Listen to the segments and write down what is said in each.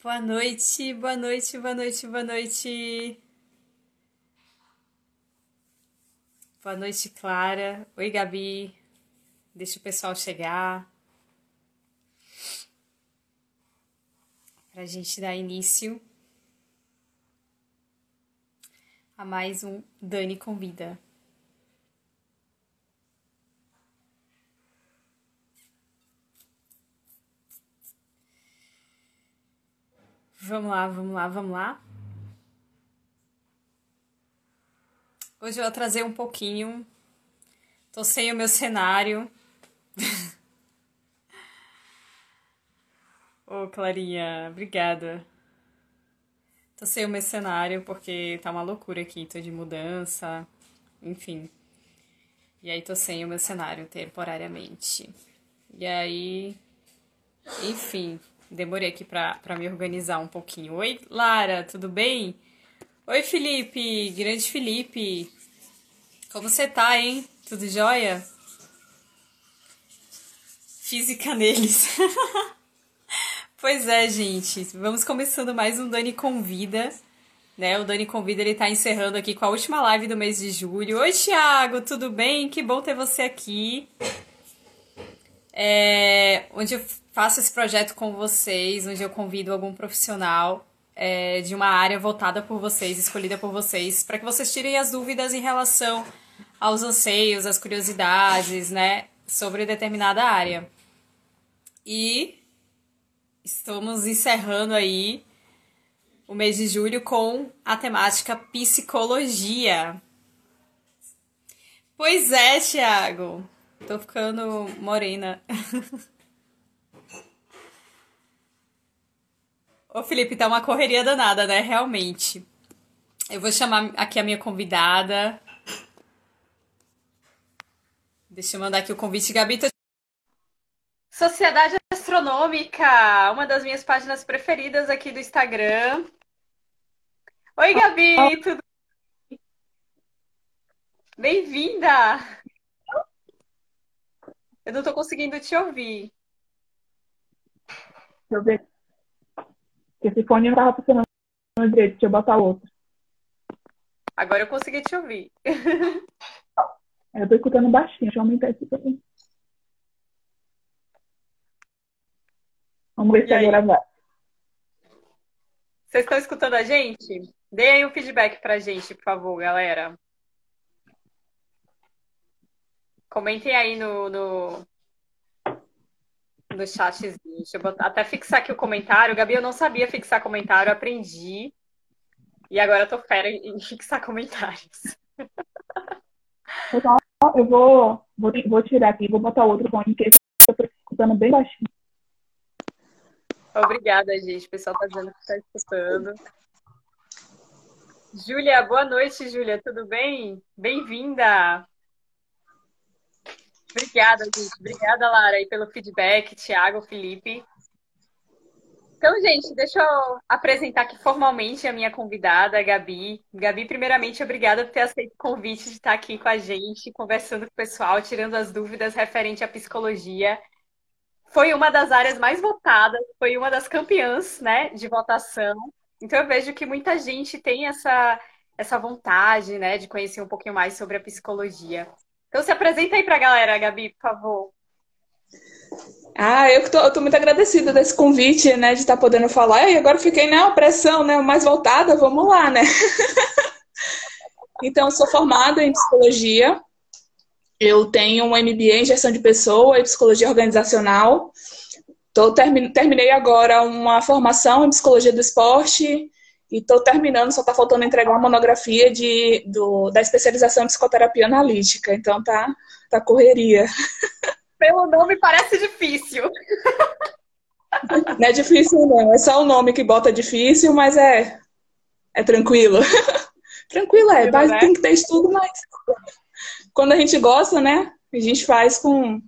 Boa noite, boa noite, boa noite, boa noite. Boa noite, Clara. Oi, Gabi. Deixa o pessoal chegar. Para a gente dar início a mais um Dani Convida. Vamos lá, vamos lá, vamos lá. Hoje eu trazer um pouquinho. Tô sem o meu cenário. Ô, oh, Clarinha, obrigada. Tô sem o meu cenário porque tá uma loucura aqui, tô de mudança, enfim. E aí tô sem o meu cenário temporariamente. E aí, enfim, demorei aqui pra me organizar um pouquinho. Oi, Lara, tudo bem? Oi, Felipe, grande Felipe. Como você tá, hein? Tudo jóia? Física neles. Pois é, gente. Vamos começando mais um Dani Convida. Né? O Dani Convida ele tá encerrando aqui com a última live do mês de julho. Oi, Thiago, tudo bem? Que bom ter você aqui. É, onde eu faço esse projeto com vocês, onde eu convido algum profissional é, de uma área voltada por vocês, escolhida por vocês, para que vocês tirem as dúvidas em relação aos anseios, às curiosidades, né, sobre determinada área. E Estamos encerrando aí o mês de julho com a temática psicologia. Pois é, Thiago. Tô ficando morena. Ô, Felipe, tá uma correria danada, né? Realmente. Eu vou chamar aqui a minha convidada. Deixa eu mandar aqui o convite, Gabi. Tô... Sociedade Astronômica, uma das minhas páginas preferidas aqui do Instagram. Oi, Gabi, tudo bem? Bem-vinda! Eu não estou conseguindo te ouvir. Deixa eu ver. Esse fone não estava funcionando direito, deixa eu botar outro. Agora eu consegui te ouvir. Eu estou escutando baixinho, deixa eu aumentar esse aqui. Vamos ver se agora vai. Vocês estão escutando a gente? Deem aí um feedback pra gente, por favor, galera. Comentem aí no, no, no chatzinho. Deixa eu botar, até fixar aqui o comentário. Gabi, eu não sabia fixar comentário, aprendi. E agora eu tô fera em fixar comentários. Eu vou, vou, vou tirar aqui, vou botar outro fone, que eu tô escutando bem baixinho. Obrigada, gente. O pessoal está dizendo que está escutando. Júlia, boa noite, Júlia. Tudo bem? Bem-vinda. Obrigada, gente. Obrigada, Lara, aí, pelo feedback. Tiago, Felipe. Então, gente, deixa eu apresentar aqui formalmente a minha convidada, a Gabi. Gabi, primeiramente, obrigada por ter aceito o convite de estar aqui com a gente, conversando com o pessoal, tirando as dúvidas referente à psicologia foi uma das áreas mais votadas, foi uma das campeãs, né, de votação. Então eu vejo que muita gente tem essa essa vontade, né, de conhecer um pouquinho mais sobre a psicologia. Então se apresenta aí para a galera, Gabi, por favor. Ah, eu tô muito agradecida desse convite, né, de estar tá podendo falar. E agora fiquei na pressão, né, mais voltada, vamos lá, né? então, sou formada em psicologia eu tenho um MBA em gestão de pessoa e psicologia organizacional. Tô, terminei agora uma formação em psicologia do esporte e estou terminando, só está faltando entregar uma monografia de, do, da especialização em psicoterapia analítica. Então tá, tá correria. Pelo nome parece difícil. Não é difícil, não. É só o nome que bota difícil, mas é, é tranquilo. tranquilo é, mas né? tem que ter estudo, mas quando a gente gosta, né? A gente faz com,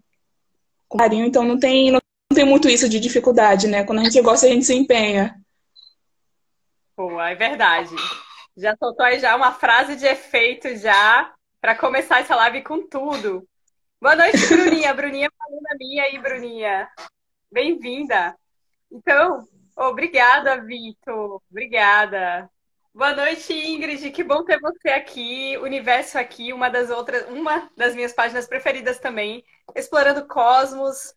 com carinho, então não tem, não tem muito isso de dificuldade, né? Quando a gente gosta, a gente se empenha. Pô, é verdade. Já soltou aí já uma frase de efeito já para começar essa live com tudo. Boa noite, Bruninha. Bruninha é uma aluna minha aí, Bruninha. Bem-vinda. Então, Obrigada, Vitor. Obrigada. Boa noite, Ingrid. Que bom ter você aqui. Universo aqui, uma das outras, uma das minhas páginas preferidas também, explorando cosmos.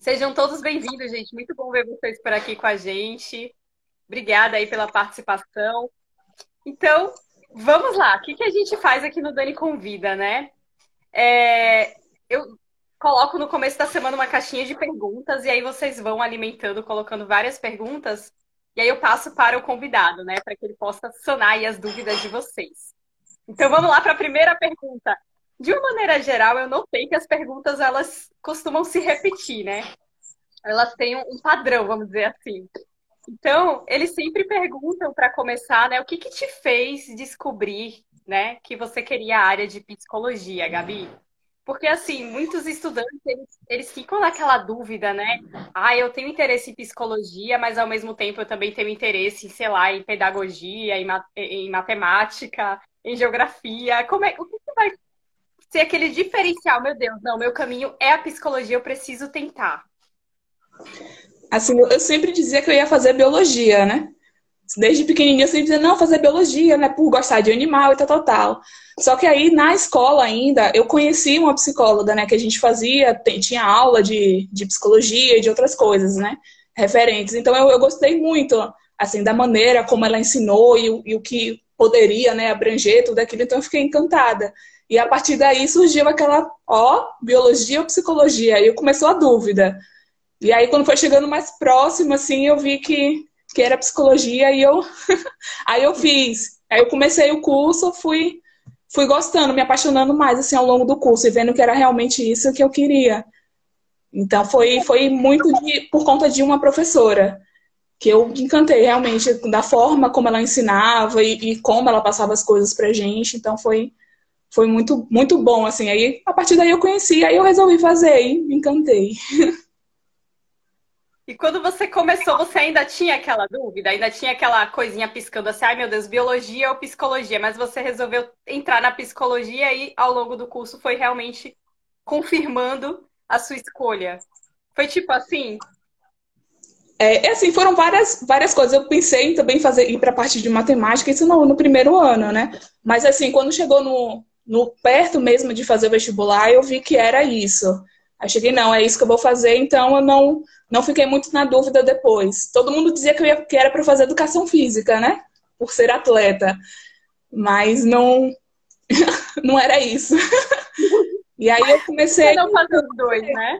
Sejam todos bem-vindos, gente. Muito bom ver vocês por aqui com a gente. Obrigada aí pela participação. Então, vamos lá. O que, que a gente faz aqui no Dani Convida, né? É, eu coloco no começo da semana uma caixinha de perguntas e aí vocês vão alimentando, colocando várias perguntas e aí eu passo para o convidado, né, para que ele possa sanar as dúvidas de vocês. Então vamos lá para a primeira pergunta. De uma maneira geral, eu notei que as perguntas elas costumam se repetir, né? Elas têm um padrão, vamos dizer assim. Então, eles sempre perguntam para começar, né, o que, que te fez descobrir, né, que você queria a área de psicologia, Gabi? Porque, assim, muitos estudantes, eles, eles ficam naquela dúvida, né? Ah, eu tenho interesse em psicologia, mas ao mesmo tempo eu também tenho interesse, sei lá, em pedagogia, em, em matemática, em geografia. Como é, o que, que vai ser aquele diferencial? Meu Deus, não, meu caminho é a psicologia, eu preciso tentar. Assim, eu sempre dizia que eu ia fazer biologia, né? Desde pequenininha eu sempre dizia, não, fazer biologia, né? Por gostar de animal e tal, tal, tal. Só que aí, na escola ainda, eu conheci uma psicóloga, né? Que a gente fazia, tinha aula de, de psicologia e de outras coisas, né? Referentes. Então, eu, eu gostei muito, assim, da maneira como ela ensinou e, e o que poderia, né? Abranger tudo aquilo. Então, eu fiquei encantada. E a partir daí surgiu aquela, ó, biologia ou psicologia? E começou a dúvida. E aí, quando foi chegando mais próximo, assim, eu vi que que era psicologia, e eu aí eu fiz. Aí eu comecei o curso, fui fui gostando, me apaixonando mais assim ao longo do curso e vendo que era realmente isso que eu queria. Então foi foi muito de, por conta de uma professora que eu encantei realmente da forma como ela ensinava e, e como ela passava as coisas pra gente. Então foi foi muito muito bom assim. Aí a partir daí eu conheci, aí eu resolvi fazer e me encantei. E quando você começou, você ainda tinha aquela dúvida? Ainda tinha aquela coisinha piscando assim, ai meu Deus, biologia ou psicologia? Mas você resolveu entrar na psicologia e ao longo do curso foi realmente confirmando a sua escolha. Foi tipo assim? É, é assim, foram várias, várias coisas. Eu pensei em também fazer ir para a parte de matemática, isso no, no primeiro ano, né? Mas assim, quando chegou no, no perto mesmo de fazer o vestibular, eu vi que era isso. Aí cheguei, não, é isso que eu vou fazer, então eu não, não fiquei muito na dúvida depois. Todo mundo dizia que, ia, que era para fazer educação física, né? Por ser atleta. Mas não, não era isso. e aí eu comecei. não fazer os dois, né?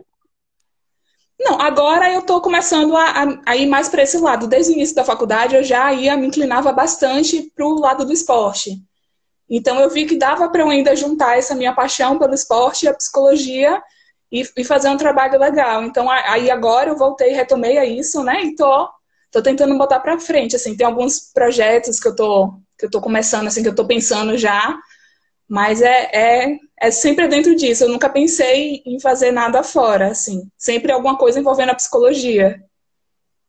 Não, agora eu estou começando a, a, a, ir mais para esse lado. Desde o início da faculdade eu já ia, me inclinava bastante para o lado do esporte. Então eu vi que dava para eu ainda juntar essa minha paixão pelo esporte e a psicologia e, e fazer um trabalho legal. Então, aí agora eu voltei, retomei a isso, né? E tô, tô tentando botar para frente, assim, tem alguns projetos que eu tô, que eu tô começando, assim, que eu tô pensando já, mas é, é, é sempre dentro disso. Eu nunca pensei em fazer nada fora, assim. Sempre alguma coisa envolvendo a psicologia.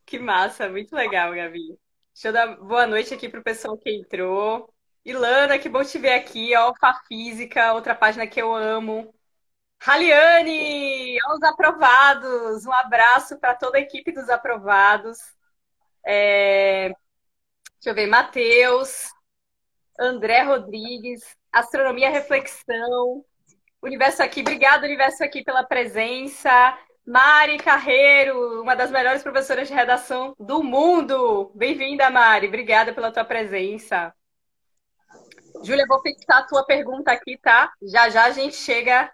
Que massa, muito legal, Gabi. Deixa eu dar boa noite aqui pro pessoal que entrou. Ilana, que bom te ver aqui, ó, Fa Física, outra página que eu amo. Raliane, aos aprovados, um abraço para toda a equipe dos aprovados. É... Deixa eu ver, Matheus, André Rodrigues, Astronomia Reflexão, Universo Aqui, obrigado, Universo Aqui, pela presença. Mari Carreiro, uma das melhores professoras de redação do mundo. Bem-vinda, Mari. Obrigada pela tua presença. Júlia, vou fixar a tua pergunta aqui, tá? Já já a gente chega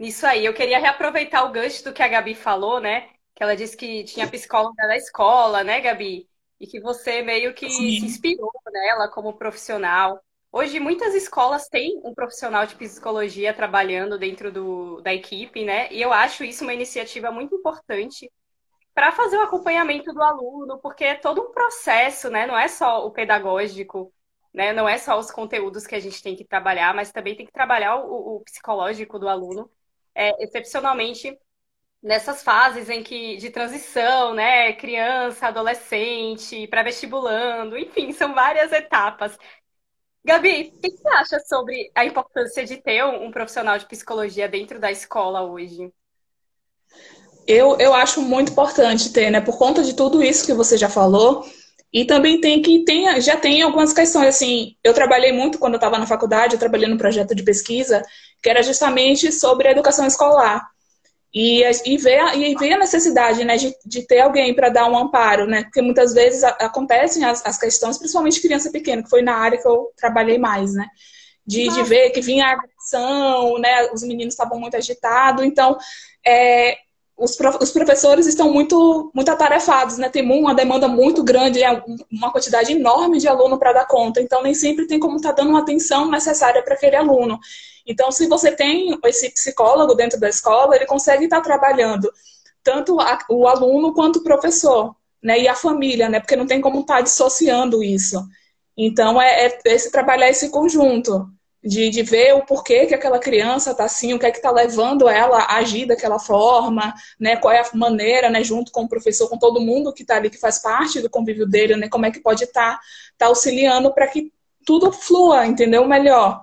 isso aí, eu queria reaproveitar o gancho do que a Gabi falou, né? Que ela disse que tinha psicóloga da escola, né, Gabi? E que você meio que Sim. se inspirou nela como profissional. Hoje, muitas escolas têm um profissional de psicologia trabalhando dentro do, da equipe, né? E eu acho isso uma iniciativa muito importante para fazer o acompanhamento do aluno, porque é todo um processo, né? Não é só o pedagógico, né? Não é só os conteúdos que a gente tem que trabalhar, mas também tem que trabalhar o, o psicológico do aluno é, excepcionalmente nessas fases em que de transição, né, criança, adolescente, pré-vestibulando, enfim, são várias etapas. Gabi, o que você acha sobre a importância de ter um, profissional de psicologia dentro da escola hoje? Eu, eu acho muito importante ter, né? Por conta de tudo isso que você já falou. E também tem que tem, já tem algumas questões, assim, eu trabalhei muito quando eu estava na faculdade, eu trabalhei no projeto de pesquisa, que era justamente sobre a educação escolar. E, e, ver, e ver a necessidade né, de, de ter alguém para dar um amparo, né? Porque muitas vezes acontecem as, as, questões, principalmente criança pequena, que foi na área que eu trabalhei mais, né? De, de ver que vinha a agressão, né? Os meninos estavam muito agitados. Então, é, os, os professores estão muito, muito atarefados, né? Tem uma demanda muito grande, é uma quantidade enorme de aluno para dar conta. Então, nem sempre tem como estar tá dando uma atenção necessária para aquele aluno. Então, se você tem esse psicólogo dentro da escola, ele consegue estar tá trabalhando tanto o aluno quanto o professor, né? E a família, né? Porque não tem como estar tá dissociando isso. Então, é, é esse trabalhar esse conjunto de, de ver o porquê que aquela criança está assim, o que é que está levando ela a agir daquela forma, né? Qual é a maneira, né? Junto com o professor, com todo mundo que está ali, que faz parte do convívio dele, né? Como é que pode estar tá, tá auxiliando para que tudo flua, entendeu? Melhor.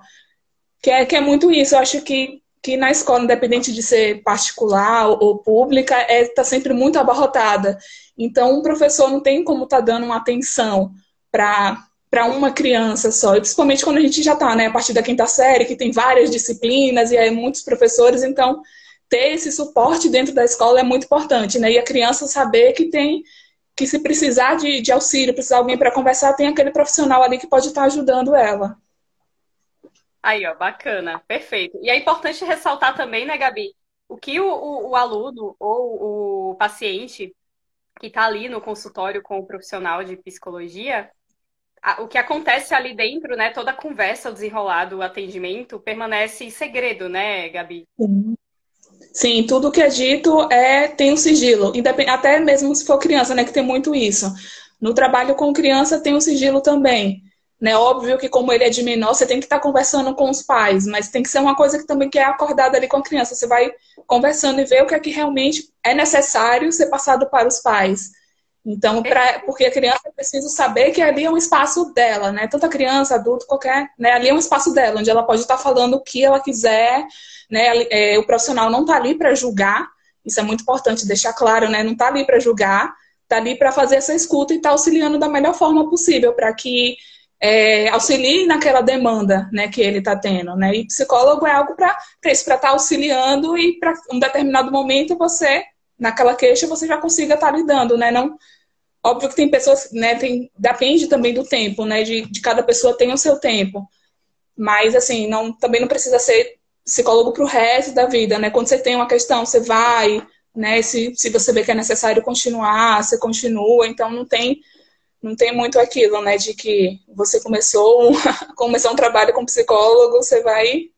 Que é, que é muito isso. Eu acho que, que na escola, independente de ser particular ou pública, está é, tá sempre muito abarrotada. Então, o professor não tem como estar tá dando uma atenção para para uma criança só, e principalmente quando a gente já está, né, a partir da quinta série, que tem várias disciplinas e aí muitos professores, então ter esse suporte dentro da escola é muito importante, né, e a criança saber que tem, que se precisar de, de auxílio, precisar de alguém para conversar, tem aquele profissional ali que pode estar tá ajudando ela. Aí, ó, bacana, perfeito. E é importante ressaltar também, né, Gabi, o que o, o, o aluno ou o paciente que está ali no consultório com o profissional de psicologia, o que acontece ali dentro, né? Toda a conversa, o desenrolado, o atendimento permanece segredo, né, Gabi? Sim. Sim, tudo que é dito é tem um sigilo, até mesmo se for criança, né, que tem muito isso. No trabalho com criança tem um sigilo também. Né? Óbvio que como ele é de menor, você tem que estar conversando com os pais, mas tem que ser uma coisa que também que é acordada ali com a criança. Você vai conversando e ver o que é que realmente é necessário ser passado para os pais. Então, pra, porque a criança precisa saber que ali é um espaço dela, né? Tanto a criança, adulto, qualquer, né? Ali é um espaço dela, onde ela pode estar falando o que ela quiser, né? É, o profissional não está ali para julgar, isso é muito importante deixar claro, né? Não está ali para julgar, está ali para fazer essa escuta e está auxiliando da melhor forma possível para que é, auxilie naquela demanda, né, que ele está tendo, né? E psicólogo é algo para isso, para estar tá auxiliando e para um determinado momento você naquela queixa você já consiga estar tá lidando, né? Não, óbvio que tem pessoas, né? Tem, depende também do tempo, né? De, de cada pessoa tem o seu tempo. Mas assim, não, também não precisa ser psicólogo para o resto da vida, né? Quando você tem uma questão, você vai, né? Se, se você vê que é necessário continuar, você continua. Então não tem não tem muito aquilo, né? De que você começou começou um trabalho com psicólogo, você vai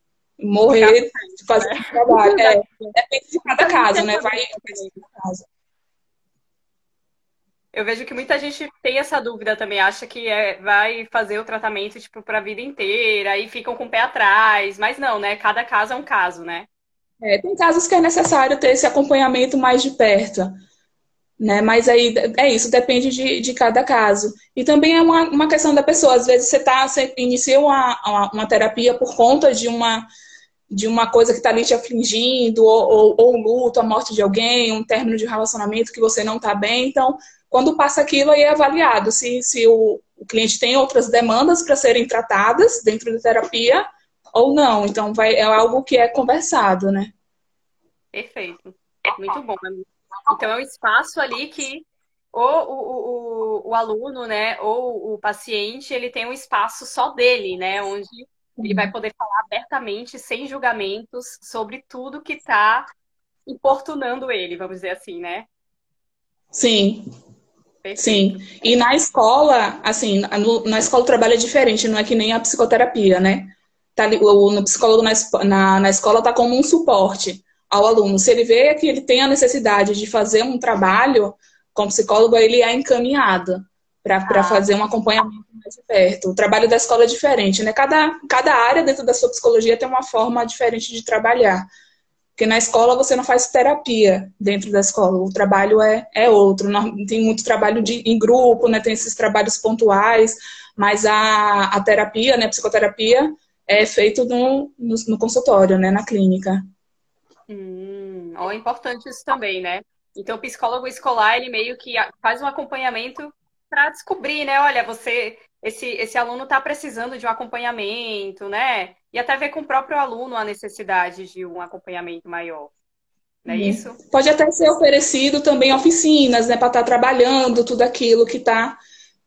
morrer de fazer né? trabalho. É, depende de cada caso, né? Vai depender de cada caso. Eu vejo que muita gente tem essa dúvida também, acha que é, vai fazer o tratamento tipo para a vida inteira e ficam com o pé atrás, mas não, né? Cada caso é um caso, né? É, tem casos que é necessário ter esse acompanhamento mais de perto, né? Mas aí é isso, depende de, de cada caso. E também é uma, uma questão da pessoa. Às vezes você tá, você inicia uma, uma, uma terapia por conta de uma de uma coisa que está ali te afligindo, ou, ou, ou luto, a morte de alguém, um término de relacionamento que você não está bem. Então, quando passa aquilo, aí é avaliado se, se o, o cliente tem outras demandas para serem tratadas dentro da terapia ou não. Então, vai, é algo que é conversado, né? Perfeito. Muito bom. Então, é um espaço ali que o, o, o, o aluno, né, ou o paciente, ele tem um espaço só dele, né, onde ele vai poder falar abertamente, sem julgamentos, sobre tudo que está importunando ele, vamos dizer assim, né? Sim. Perfeito. Sim. E na escola, assim, na escola o trabalho é diferente, não é que nem a psicoterapia, né? Tá, o, o psicólogo na, na, na escola está como um suporte ao aluno. Se ele vê que ele tem a necessidade de fazer um trabalho com psicólogo, ele é encaminhado para ah. fazer um acompanhamento de perto. O trabalho da escola é diferente, né? Cada, cada área dentro da sua psicologia tem uma forma diferente de trabalhar. Porque na escola você não faz terapia dentro da escola, o trabalho é, é outro. Não, tem muito trabalho de, em grupo, né? Tem esses trabalhos pontuais, mas a, a terapia, né? A psicoterapia é feito no, no, no consultório, né? Na clínica. Hum, é importante isso também, né? Então, o psicólogo escolar, ele meio que faz um acompanhamento para descobrir, né? Olha, você, esse, esse aluno está precisando de um acompanhamento, né? E até ver com o próprio aluno a necessidade de um acompanhamento maior. Não é uhum. isso? Pode até ser oferecido também oficinas, né? Para estar tá trabalhando tudo aquilo que está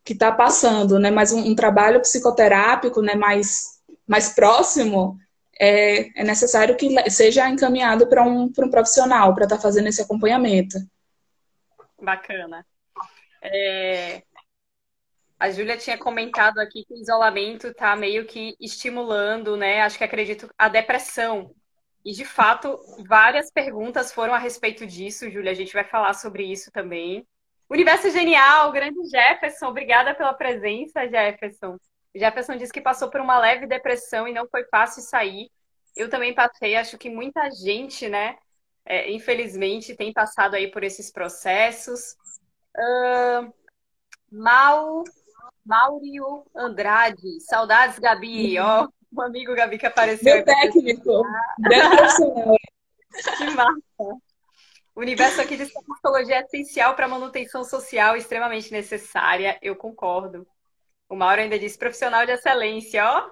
que tá passando, né? Mas um, um trabalho psicoterápico, né? Mais, mais próximo, é, é necessário que seja encaminhado para um, um profissional para estar tá fazendo esse acompanhamento. Bacana. É... A Júlia tinha comentado aqui que o isolamento está meio que estimulando, né? Acho que acredito a depressão. E de fato, várias perguntas foram a respeito disso, Júlia. A gente vai falar sobre isso também. Universo Genial, grande Jefferson, obrigada pela presença, Jefferson. Jefferson disse que passou por uma leve depressão e não foi fácil sair. Eu também passei, acho que muita gente, né, é, infelizmente, tem passado aí por esses processos. Uh, Mal, Maurio Andrade, saudades, Gabi, ó, o amigo Gabi que apareceu. Meu técnico, grande profissional. que massa. O universo aqui de psicologia é essencial para a manutenção social, extremamente necessária, eu concordo. O Mauro ainda disse profissional de excelência, ó.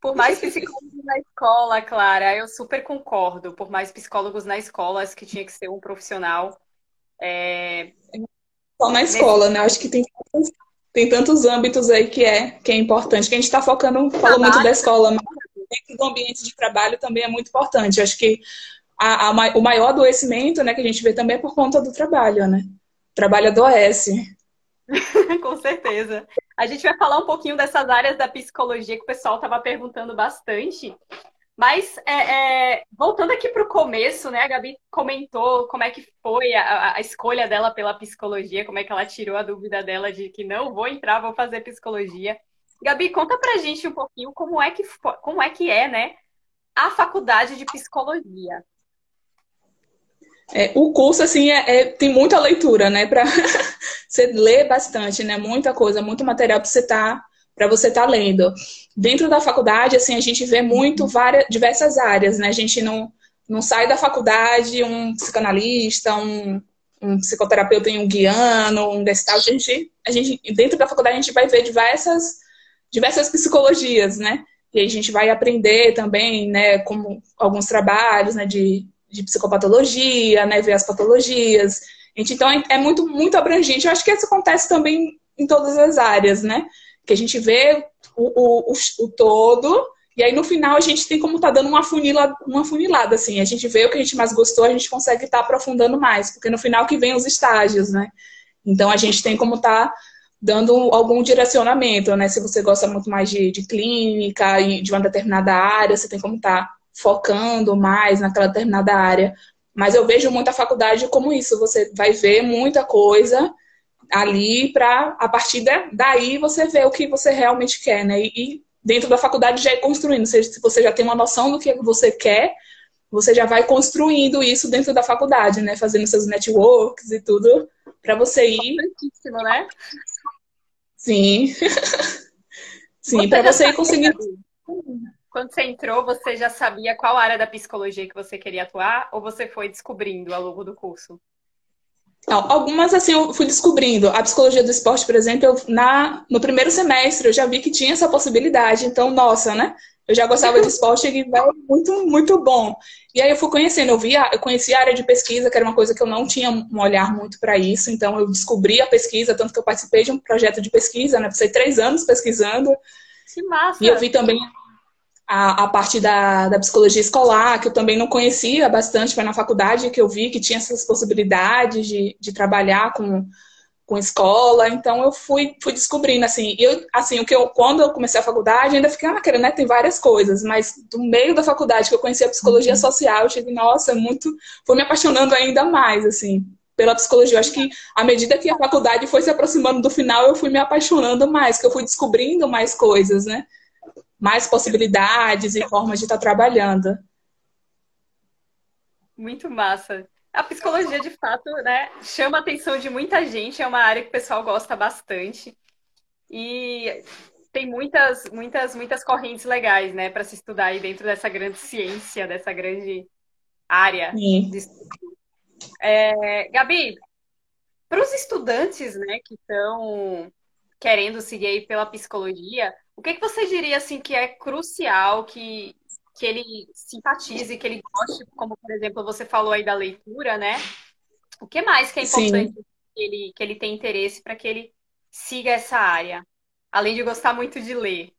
Por mais psicólogos na escola, Clara, eu super concordo. Por mais psicólogos na escola, acho que tinha que ser um profissional. É... Só na escola, né? Acho que tem, tem tantos âmbitos aí que é, que é importante. Que a gente está focando, falou muito da escola, mas dentro do ambiente de trabalho também é muito importante. Acho que a, a, o maior adoecimento né, que a gente vê também é por conta do trabalho, né? O trabalho adoece. Com certeza. A gente vai falar um pouquinho dessas áreas da psicologia que o pessoal estava perguntando bastante. Mas, é, é, voltando aqui para o começo, né? A Gabi comentou como é que foi a, a, escolha dela pela psicologia, como é que ela tirou a dúvida dela de que não vou entrar, vou fazer psicologia. Gabi, conta pra gente um pouquinho como é que, como é, que é, né? A faculdade de psicologia. É, o curso, assim, é, é, tem muita leitura, né? Para você ler bastante, né? Muita coisa, muito material para você estar tá, para você estar tá lendo. Dentro da faculdade, assim, a gente vê muito várias, diversas áreas, né? A gente não, não sai da faculdade um psicanalista, um, um psicoterapeuta em um guiano, um gestalt. A gente, a gente, dentro da faculdade, a gente vai ver diversas, diversas psicologias, né? E a gente vai aprender também, né, como alguns trabalhos, né, de de psicopatologia, né, ver as patologias. Gente, então é, é muito, muito abrangente. Eu acho que isso acontece também em todas as áreas, né? Que a gente vê o, o, o, o todo, e aí no final a gente tem como tá dando uma funilada, uma funilada, assim. A gente vê o que a gente mais gostou, a gente consegue estar tá aprofundando mais, porque no final que vem os estágios, né? Então a gente tem como tá dando algum direcionamento, né? Se você gosta muito mais de, de clínica e de uma determinada área, você tem como estar tá focando mais naquela determinada área. Mas eu vejo muita faculdade como isso, você vai ver muita coisa ali para a partir daí você ver o que você realmente quer, né? E dentro da faculdade já é construindo, se você já tem uma noção do que você quer, você já vai construindo isso dentro da faculdade, né? Fazendo seus networks e tudo para você ir. né? Sim. Sim, para você ir conseguindo. Quando você entrou, você já sabia qual área da psicologia que você queria atuar ou você foi descobrindo ao longo do curso? Não, algumas assim eu fui descobrindo. A psicologia do esporte, por exemplo, eu, na, no primeiro semestre eu já vi que tinha essa possibilidade. Então, nossa, né? Eu já gostava de esporte e é muito, muito bom. E aí eu fui conhecendo, eu via, eu conheci a área de pesquisa, que era uma coisa que eu não tinha um olhar muito para isso. Então eu descobri a pesquisa, tanto que eu participei de um projeto de pesquisa, né? Passei três anos pesquisando. Que massa! E eu vi também a, a parte da, da psicologia escolar, que eu também não conhecia bastante, foi na faculdade que eu vi que tinha essas possibilidades de, de trabalhar com, com escola, então eu fui, fui descobrindo, assim, eu, assim, o que eu, quando eu comecei a faculdade, ainda fiquei, ah, né, tem várias coisas, mas do meio da faculdade que eu conheci a psicologia uhum. social, eu cheguei, nossa, muito, foi me apaixonando ainda mais, assim, pela psicologia. Eu acho que à medida que a faculdade foi se aproximando do final, eu fui me apaixonando mais, que eu fui descobrindo mais coisas, né? Mais possibilidades e formas de estar trabalhando. Muito massa. A psicologia, de fato, né, chama a atenção de muita gente, é uma área que o pessoal gosta bastante. E tem muitas, muitas, muitas correntes legais, né, para se estudar aí dentro dessa grande ciência, dessa grande área Sim. de estudo. É, Gabi, para os estudantes, né, que estão querendo seguir aí pela psicologia, o que, que você diria assim que é crucial que, que ele simpatize, que ele goste, como por exemplo você falou aí da leitura, né? O que mais que é importante que ele, que ele tenha interesse para que ele siga essa área? Além de gostar muito de ler.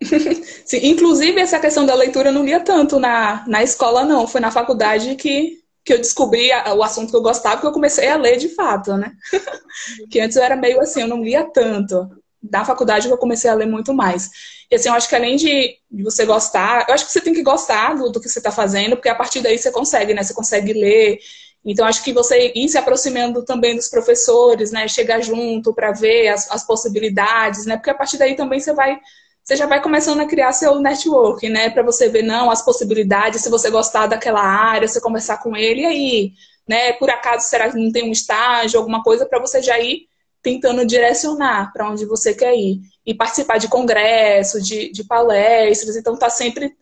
Sim, inclusive essa questão da leitura eu não lia tanto na, na escola, não. Foi na faculdade que, que eu descobri o assunto que eu gostava, que eu comecei a ler de fato, né? que antes eu era meio assim, eu não lia tanto. Na faculdade eu comecei a ler muito mais. E assim, eu acho que além de, de você gostar, eu acho que você tem que gostar do, do que você está fazendo, porque a partir daí você consegue, né? Você consegue ler. Então, acho que você ir se aproximando também dos professores, né? Chegar junto para ver as, as possibilidades, né? Porque a partir daí também você vai você já vai começando a criar seu network, né? Para você ver, não, as possibilidades, se você gostar daquela área, você conversar com ele, e aí, né? Por acaso, será que não tem um estágio, alguma coisa, para você já ir tentando direcionar para onde você quer ir. E participar de congressos, de, de palestras, então tá sempre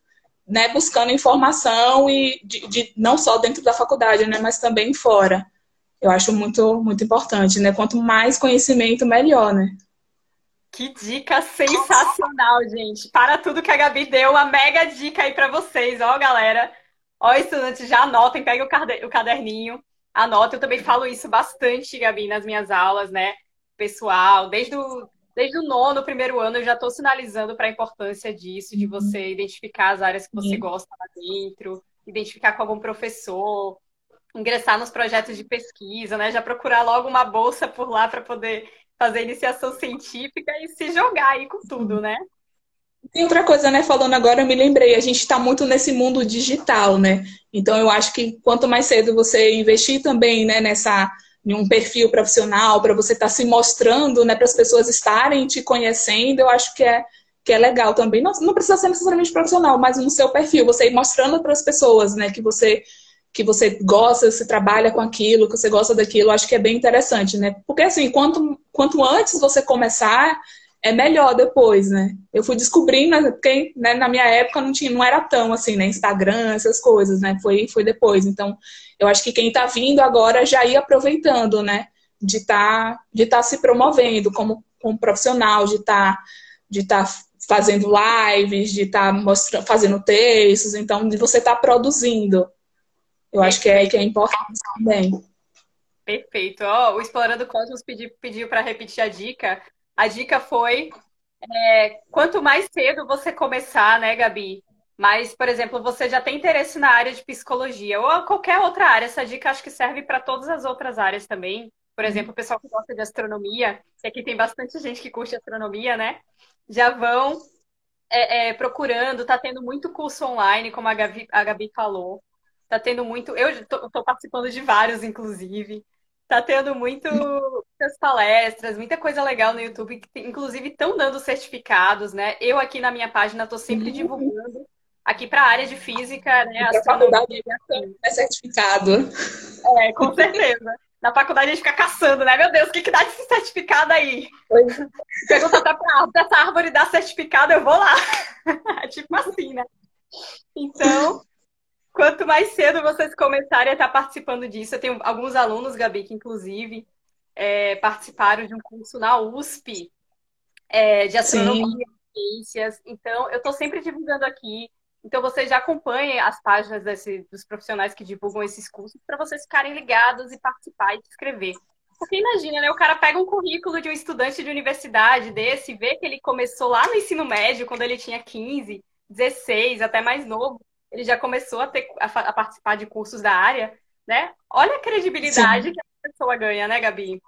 né, buscando informação e de, de, não só dentro da faculdade, né, mas também fora. Eu acho muito, muito importante, né? Quanto mais conhecimento, melhor, né? Que dica sensacional, gente. Para tudo que a Gabi deu, uma mega dica aí para vocês, ó, galera. Ó, estudantes, já anotem, peguem o caderninho, anotem. Eu também falo isso bastante, Gabi, nas minhas aulas, né? Pessoal, desde o, desde o nono, primeiro ano, eu já estou sinalizando para a importância disso, de uhum. você identificar as áreas que você gosta lá dentro, identificar com algum professor, ingressar nos projetos de pesquisa, né? Já procurar logo uma bolsa por lá para poder fazer iniciação científica e se jogar aí com tudo, né? Tem outra coisa, né? Falando agora, eu me lembrei, a gente está muito nesse mundo digital, né? Então eu acho que quanto mais cedo você investir também, né, nessa em um perfil profissional, para você estar tá se mostrando, né, para as pessoas estarem te conhecendo, eu acho que é que é legal também. Não, não precisa ser necessariamente profissional, mas no seu perfil, você ir mostrando para as pessoas, né, que você que você gosta, você trabalha com aquilo, que você gosta daquilo, acho que é bem interessante, né? Porque assim, quanto, quanto antes você começar, é melhor depois, né? Eu fui descobrindo, né, porque né, na minha época não tinha, não era tão assim, né? Instagram, essas coisas, né? Foi, foi depois. Então, eu acho que quem está vindo agora já ia aproveitando, né? De tá, de tá se promovendo como, como profissional, de tá, de tá fazendo lives, de tá mostrando, fazendo textos, então de você tá produzindo. Eu acho que é, que é importante também. Perfeito. Oh, o Explorando Cosmos pediu, pediu para repetir a dica. A dica foi: é, quanto mais cedo você começar, né, Gabi? Mas, por exemplo, você já tem interesse na área de psicologia ou qualquer outra área. Essa dica acho que serve para todas as outras áreas também. Por uhum. exemplo, o pessoal que gosta de astronomia, que aqui tem bastante gente que curte astronomia, né? Já vão é, é, procurando, tá tendo muito curso online, como a Gabi, a Gabi falou. Tá tendo muito. Eu estou participando de vários, inclusive. Tá tendo muito, muitas palestras, muita coisa legal no YouTube, que inclusive estão dando certificados, né? Eu aqui na minha página estou sempre uhum. divulgando aqui para a área de física, né? A faculdade é certificado. É, com certeza. Na faculdade a gente fica caçando, né? Meu Deus, o que, que dá esse certificado aí? Pergunta até pra essa árvore dá certificado, eu vou lá. É tipo assim, né? Então, Quanto mais cedo vocês começarem a estar participando disso, eu tenho alguns alunos, Gabi, que inclusive é, participaram de um curso na USP é, de astronomia e ciências. Então, eu estou sempre divulgando aqui. Então, vocês já acompanhem as páginas desse, dos profissionais que divulgam esses cursos para vocês ficarem ligados e participar e se inscrever. Porque imagina, né? O cara pega um currículo de um estudante de universidade desse, vê que ele começou lá no ensino médio, quando ele tinha 15, 16, até mais novo ele já começou a, ter, a, a participar de cursos da área, né? Olha a credibilidade Sim. que pessoa ganha, né, Gabi?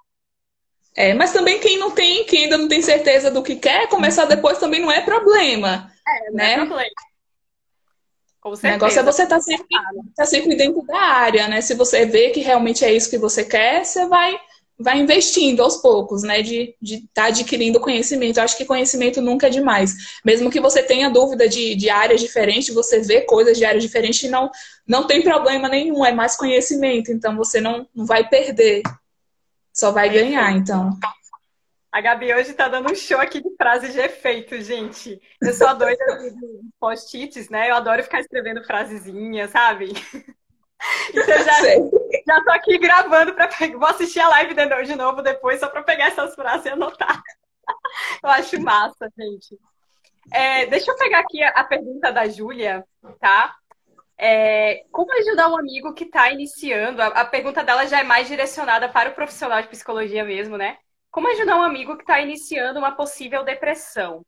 É, mas também quem não tem, quem ainda não tem certeza do que quer, começar depois também não é problema. É, não né? é problema. Com certeza. O negócio é você estar tá sempre, tá sempre dentro da área, né? Se você vê que realmente é isso que você quer, você vai vai investindo aos poucos, né? De estar tá adquirindo conhecimento. Eu acho que conhecimento nunca é demais. Mesmo que você tenha dúvida de, de áreas diferentes, você vê coisas de áreas diferentes e não, não tem problema nenhum, é mais conhecimento. Então você não, não vai perder. Só vai ganhar, então. A Gabi hoje tá dando um show aqui de frases de efeito, gente. Eu sou a doida de post-its, né? Eu adoro ficar escrevendo frasezinhas, sabe? Então já, Já tô aqui gravando para vou assistir a live de novo depois só para pegar essas frases e anotar. Eu acho massa, gente. É, deixa eu pegar aqui a, pergunta da Júlia, tá? É, como ajudar um amigo que está iniciando? A, a, pergunta dela já é mais direcionada para o profissional de psicologia mesmo, né? Como ajudar um amigo que está iniciando uma possível depressão?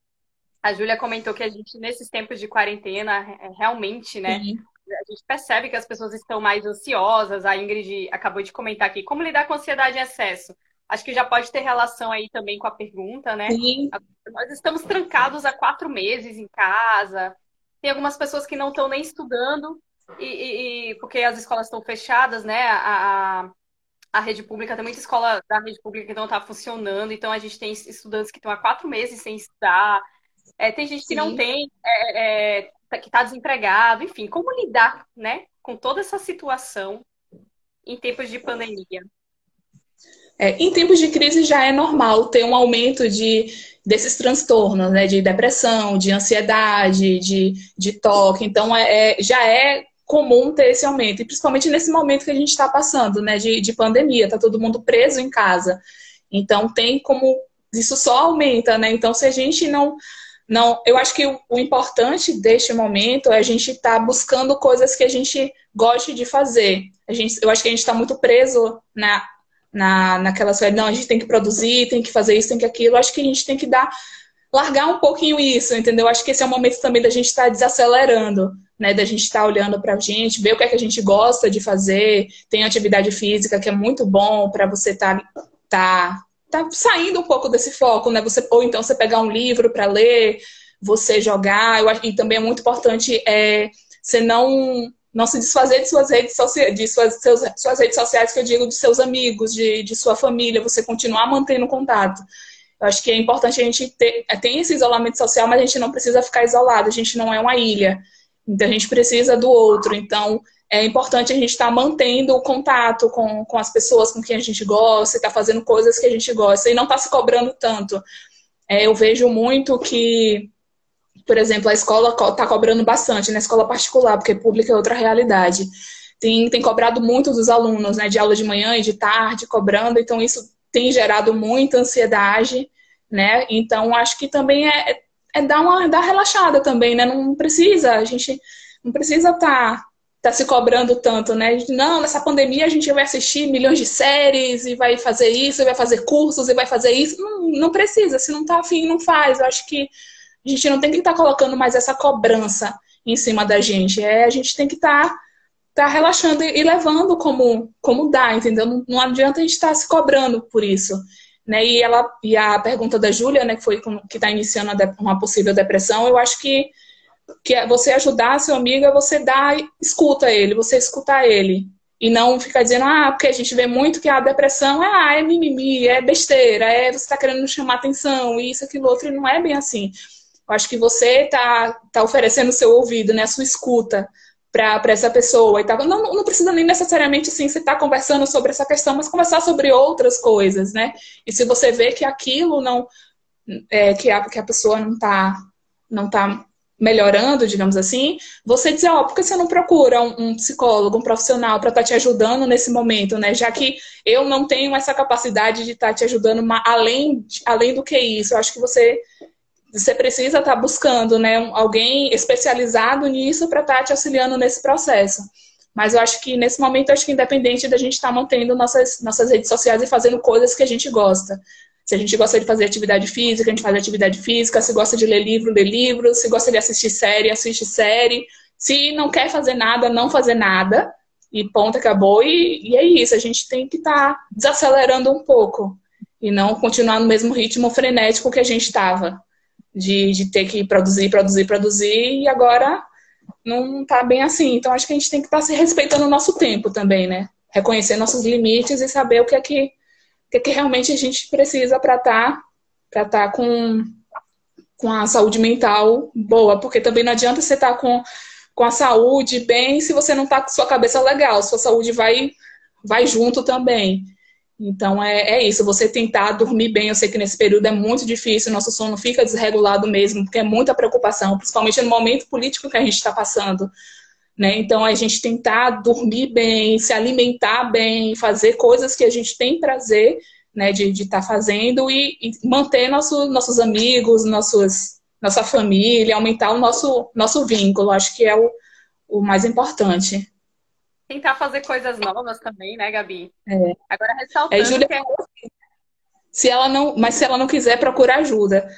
A Júlia comentou que a gente, nesses tempos de quarentena, é, realmente, né? Sim. A gente percebe que as pessoas estão mais ansiosas. A Ingrid acabou de comentar aqui. Como lidar com ansiedade em excesso? Acho que já pode ter relação aí também com a pergunta, né? Sim. Nós estamos trancados há quatro meses em casa. Tem algumas pessoas que não estão nem estudando, e, e, porque as escolas estão fechadas, né? A, a, a, rede pública, tem muita escola da rede pública que não está funcionando, então a gente tem estudantes que estão há quatro meses sem estudar. É, tem gente que Sim. não tem, é, é, tá, que está desempregado, enfim, como lidar né, com toda essa situação em tempos de pandemia? É, em tempos de crise já é normal ter um aumento de, desses transtornos, né, de depressão, de ansiedade, de, de toque. Então, é, é já é comum ter esse aumento, e principalmente nesse momento que a gente está passando, né, de, de pandemia, tá todo mundo preso em casa. Então, tem como. Isso só aumenta, né? Então, se a gente não. Não, eu acho que o, importante deste momento é a gente estar tá buscando coisas que a gente goste de fazer. A gente, eu acho que a gente está muito preso na na, naquela série, não, a gente tem que produzir, tem que fazer isso, tem que aquilo. Acho que a gente tem que dar, largar um pouquinho isso, entendeu? Acho que esse é o momento também da gente estar tá desacelerando, né? Da gente estar tá olhando pra gente, ver o que é que a gente gosta de fazer. Tem atividade física que é muito bom para você estar tá, tá, tá saindo um pouco desse foco, né? Você, ou então você pegar um livro para ler, você jogar. Eu e também é muito importante é, você não não se desfazer de suas redes sociais, de suas, seus, suas redes sociais, que eu digo de seus amigos, de, de sua família, você continuar mantendo contato. Eu acho que é importante a gente ter, é, tem esse isolamento social, mas a gente não precisa ficar isolado, a gente não é uma ilha. Então a gente precisa do outro. Então é importante a gente estar tá mantendo o contato com, com as pessoas com quem a gente gosta, estar tá fazendo coisas que a gente gosta e não estar tá se cobrando tanto. É, eu vejo muito que por exemplo, a escola está cobrando bastante, na né? escola particular, porque pública é outra realidade. Tem, tem cobrado muito dos alunos, né, de aula de manhã e de tarde, cobrando, então isso tem gerado muita ansiedade, né? Então acho que também é, é, é dar uma dar relaxada também, né? Não precisa, a gente não precisa estar tá, se cobrando tanto, né? Não, nessa pandemia a gente vai assistir milhões de séries e vai fazer isso, e vai fazer cursos e vai fazer isso. Não, não precisa, se não tá afim, não faz. Eu acho que a gente não tem que estar tá colocando mais essa cobrança em cima da gente. É, a gente tem que estar tá, tá relaxando e, levando como, como dá, entendeu? Não, não adianta a gente estar tá se cobrando por isso. Né? E, ela, e a pergunta da Júlia, né, que foi que está iniciando uma possível depressão, eu acho que, que é você ajudar seu amigo é você dar, escuta ele, você escutar ele. E não ficar dizendo, ah, porque a gente vê muito que a depressão é, ah, é mimimi, é besteira, é você está querendo chamar atenção, isso, aquilo, outro, e não é bem assim. Eu acho que você está tá oferecendo seu ouvido, né, a sua escuta para essa pessoa. E tá, não, não precisa nem necessariamente assim, você estar tá conversando sobre essa questão, mas conversar sobre outras coisas, né? E se você vê que aquilo não. É, que, a, que a pessoa não está não tá melhorando, digamos assim, você dizer, ó, oh, por que você não procura um, um psicólogo, um profissional para estar tá te ajudando nesse momento, né? Já que eu não tenho essa capacidade de estar tá te ajudando além, além do que isso. Eu acho que você você precisa estar tá buscando né, alguém especializado nisso para estar tá te auxiliando nesse processo. Mas eu acho que nesse momento, acho que independente da gente estar tá mantendo nossas, nossas redes sociais e fazendo coisas que a gente gosta. Se a gente gosta de fazer atividade física, a gente faz atividade física. Se gosta de ler livro, lê livro. Se gosta de assistir série, assiste série. Se não quer fazer nada, não fazer nada. E ponto, acabou. E, e é isso. A gente tem que estar tá desacelerando um pouco. E não continuar no mesmo ritmo frenético que a gente estava de, de ter que produzir, produzir, produzir, e agora não tá bem assim. Então acho que a gente tem que estar tá se respeitando o nosso tempo também, né? Reconhecer nossos limites e saber o que é que, que, que realmente a gente precisa para estar tá, tá com, com a saúde mental boa, porque também não adianta você estar tá com, com a saúde bem se você não tá com sua cabeça legal, sua saúde vai vai junto também. Então é, é isso, você tentar dormir bem. Eu sei que nesse período é muito difícil, nosso sono fica desregulado mesmo, porque é muita preocupação, principalmente no momento político que a gente está passando. Né? Então, a gente tentar dormir bem, se alimentar bem, fazer coisas que a gente tem prazer né, de estar tá fazendo e, e, manter nosso, nossos amigos, nossos, nossa família, aumentar o nosso, nosso vínculo. Acho que é o, o mais importante. Tentar fazer coisas novas também, né, Gabi? É. Agora, ressaltando é, Julia, que é... Se ela não, mas se ela não quiser, procura ajuda.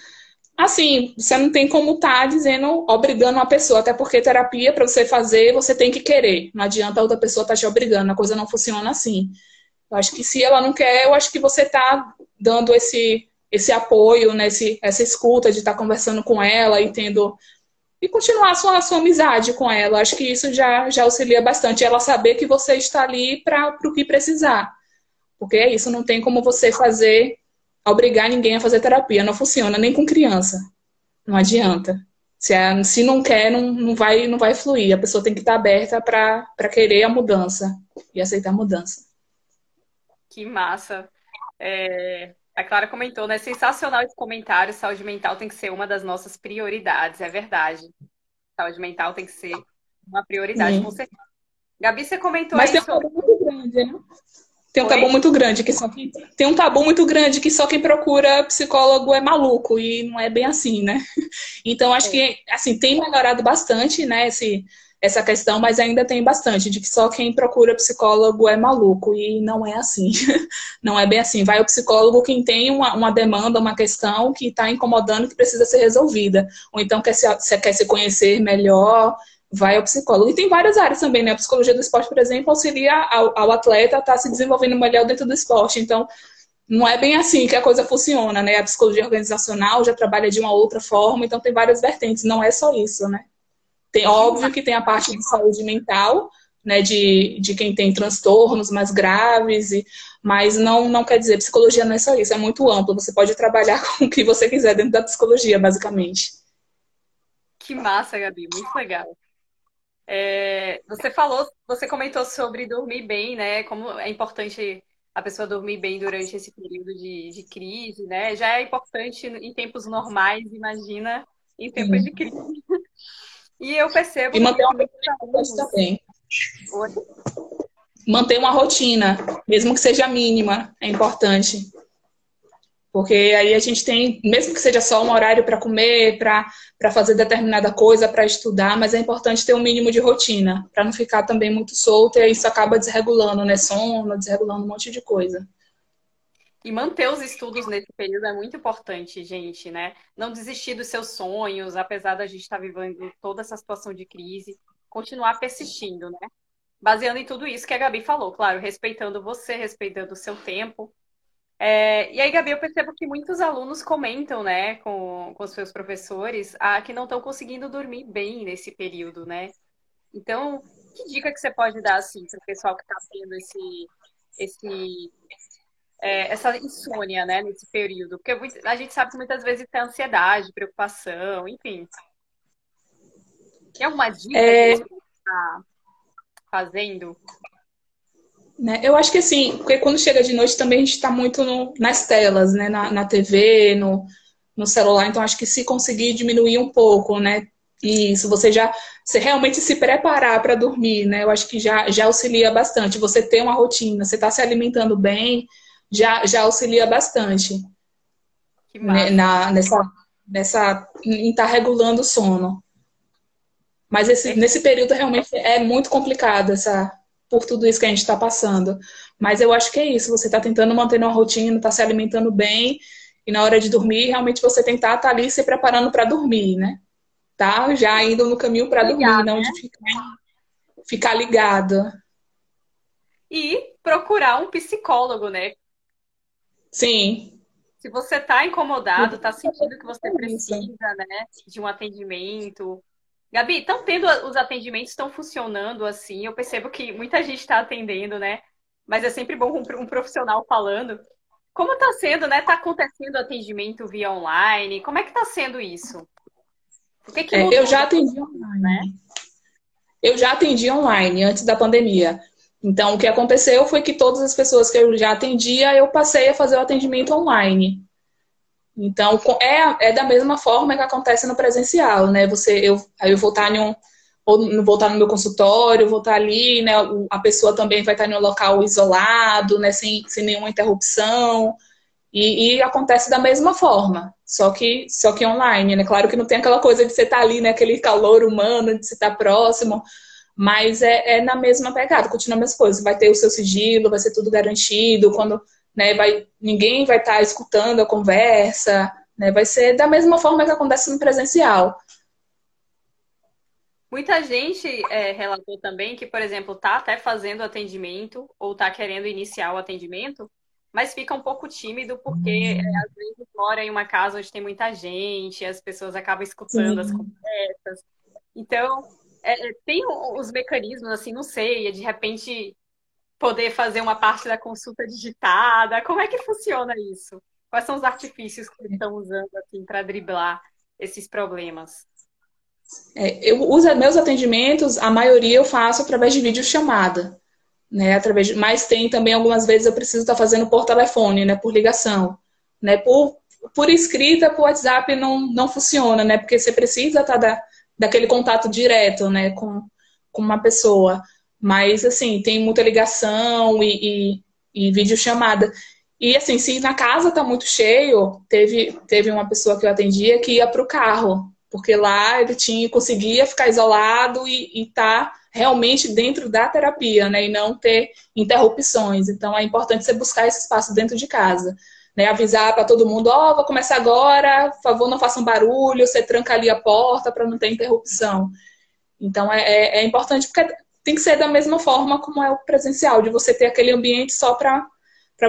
Assim, você não tem como estar tá dizendo, obrigando uma pessoa, até porque terapia, para você fazer, você tem que querer. Não adianta a outra pessoa estar tá te obrigando, a coisa não funciona assim. Eu acho que se ela não quer, eu acho que você está dando esse, esse apoio, né, esse, essa escuta de estar tá conversando com ela e tendo. E continuar a sua, a sua amizade com ela. Acho que isso já, já auxilia bastante. Ela saber que você está ali para o que precisar. Porque é isso, não tem como você fazer obrigar ninguém a fazer terapia. Não funciona nem com criança. Não adianta. Se, é, se não quer, não, não, vai, não vai fluir. A pessoa tem que estar aberta para querer a mudança e aceitar a mudança. Que massa. É, a Clara comentou, né? Sensacional esse comentário. Saúde mental tem que ser uma das nossas prioridades. É verdade. Saúde mental tem que ser uma prioridade, Sim. com certeza. Gabi, você comentou Mas aí tem sobre... um muito grande, né? Tem um Oi? tabu muito grande que só quem, tem um tabu muito grande que só quem procura psicólogo é maluco e não é bem assim, né? Então acho é. que assim tem melhorado bastante, né, esse, essa questão, mas ainda tem bastante de que só quem procura psicólogo é maluco e não é assim. Não é bem assim. Vai o psicólogo quem tem uma, uma demanda, uma questão que está incomodando que precisa ser resolvida, ou então quer se, quer se conhecer melhor vai ao psicólogo. E tem várias áreas também, né? A psicologia do esporte, por exemplo, auxilia ao, ao atleta a estar tá se desenvolvendo melhor dentro do esporte. Então, não é bem assim que a coisa funciona, né? A psicologia organizacional já trabalha de uma outra forma, então tem várias vertentes, não é só isso, né? Tem óbvio que tem a parte de saúde mental, né, de, de quem tem transtornos mais graves, e, mas não, não quer dizer, psicologia não é só isso, é muito amplo, você pode trabalhar com o que você quiser dentro da psicologia, basicamente. Que massa, Gabi, muito legal. É, você falou, você comentou sobre dormir bem, né? Como é importante a pessoa dormir bem durante esse período de, de crise, né? Já é importante em tempos normais, imagina em tempos Sim. de crise. E eu percebo. E manter uma rotina também. Manter uma rotina, mesmo que seja mínima, é importante. Porque aí a gente tem, mesmo que seja só um horário para comer, para fazer determinada coisa, para estudar, mas é importante ter um mínimo de rotina, para não ficar também muito solto e isso acaba desregulando, né? Sono, desregulando um monte de coisa. E manter os estudos nesse período é muito importante, gente, né? Não desistir dos seus sonhos, apesar da gente estar tá vivendo toda essa situação de crise, continuar persistindo, né? Baseando em tudo isso que a Gabi falou, claro, respeitando você, respeitando o seu tempo, é, e aí, Gabi, eu percebo que muitos alunos comentam, né, com, com os seus professores, ah, que não estão conseguindo dormir bem nesse período, né? Então, que dica que você pode dar, assim, para o pessoal que está tendo esse, esse, é, essa insônia, né, nesse período? Porque a gente sabe que muitas vezes tem ansiedade, preocupação, enfim. Tem alguma dica é... que você está fazendo? Né? Eu acho que assim, porque quando chega de noite também a gente está muito no, nas telas, né? Na, na TV, no, no celular, então acho que se conseguir diminuir um pouco, né? Isso, você já você realmente se preparar para dormir, né? Eu acho que já, já auxilia bastante. Você ter uma rotina, você está se alimentando bem, já, já auxilia bastante. Né? Na, nessa, nessa, em estar tá regulando o sono. Mas esse, é. nesse período realmente é muito complicado essa, por tudo isso que a gente está passando. Mas eu acho que é isso, você está tentando manter uma rotina, está se alimentando bem, e na hora de dormir, realmente você tentar estar tá ali se preparando para dormir, né? Tá já indo no caminho para dormir, né? não de ficar, ficar ligado. E procurar um psicólogo, né? Sim. Se você está incomodado, está sentindo que você precisa, né, de um atendimento, Gabi, estão tendo os atendimentos, estão funcionando assim. Eu percebo que muita gente está atendendo, né? Mas é sempre bom um profissional falando. Como está sendo, né? Está acontecendo atendimento via online? Como é que está sendo isso? O que que é, eu já atendi online. Né? Eu já atendi online antes da pandemia. Então, o que aconteceu foi que todas as pessoas que eu já atendia, eu passei a fazer o atendimento online. Então, é, é da mesma forma que acontece no presencial, né? Você, eu, eu vou estar em um, ou vou estar no meu consultório, vou estar ali, né? A pessoa também vai estar no local isolado, né? Sem, sem nenhuma interrupção. E, e, acontece da mesma forma, só que só que online, né? Claro que não tem aquela coisa de você estar ali, né? Aquele calor humano, de você estar próximo, mas é, é na mesma pegada, continua a mesma coisa. Vai ter o seu sigilo, vai ser tudo garantido, quando né, vai, ninguém vai estar escutando a conversa, né? Vai ser da mesma forma que acontece no presencial. Muita gente é, relatou também que, por exemplo, tá até fazendo atendimento ou tá querendo iniciar o atendimento, mas fica um pouco tímido porque é, às vezes mora em uma casa onde tem muita gente, as pessoas acabam escutando Sim. as conversas. Então, é, é tem os mecanismos, assim, não sei, de repente poder fazer uma parte da consulta digitada. Como é que funciona isso? Quais são os artifícios que estão usando assim, para driblar esses problemas? É, eu uso meus atendimentos, a maioria eu faço através de videochamada, né? Através de, mas tem também algumas vezes eu preciso estar fazendo por telefone, né? Por ligação, né? Por, por escrita, por WhatsApp não, não funciona, né? Porque você precisa estar da, daquele contato direto, né? Com, com uma pessoa. Mas assim tem muita ligação e, e, e videochamada. E assim, se na casa tá muito cheio, teve, teve uma pessoa que eu atendia que ia para o carro, porque lá ele tinha conseguia ficar isolado e estar tá realmente dentro da terapia, né, e não ter interrupções. Então é importante você buscar esse espaço dentro de casa, né, avisar para todo mundo, ó, oh, vou começar agora, por favor, não façam barulho, você tranca ali a porta para não ter interrupção. Então é, é, é importante porque tem que ser da mesma forma como é o presencial, de você ter aquele ambiente só para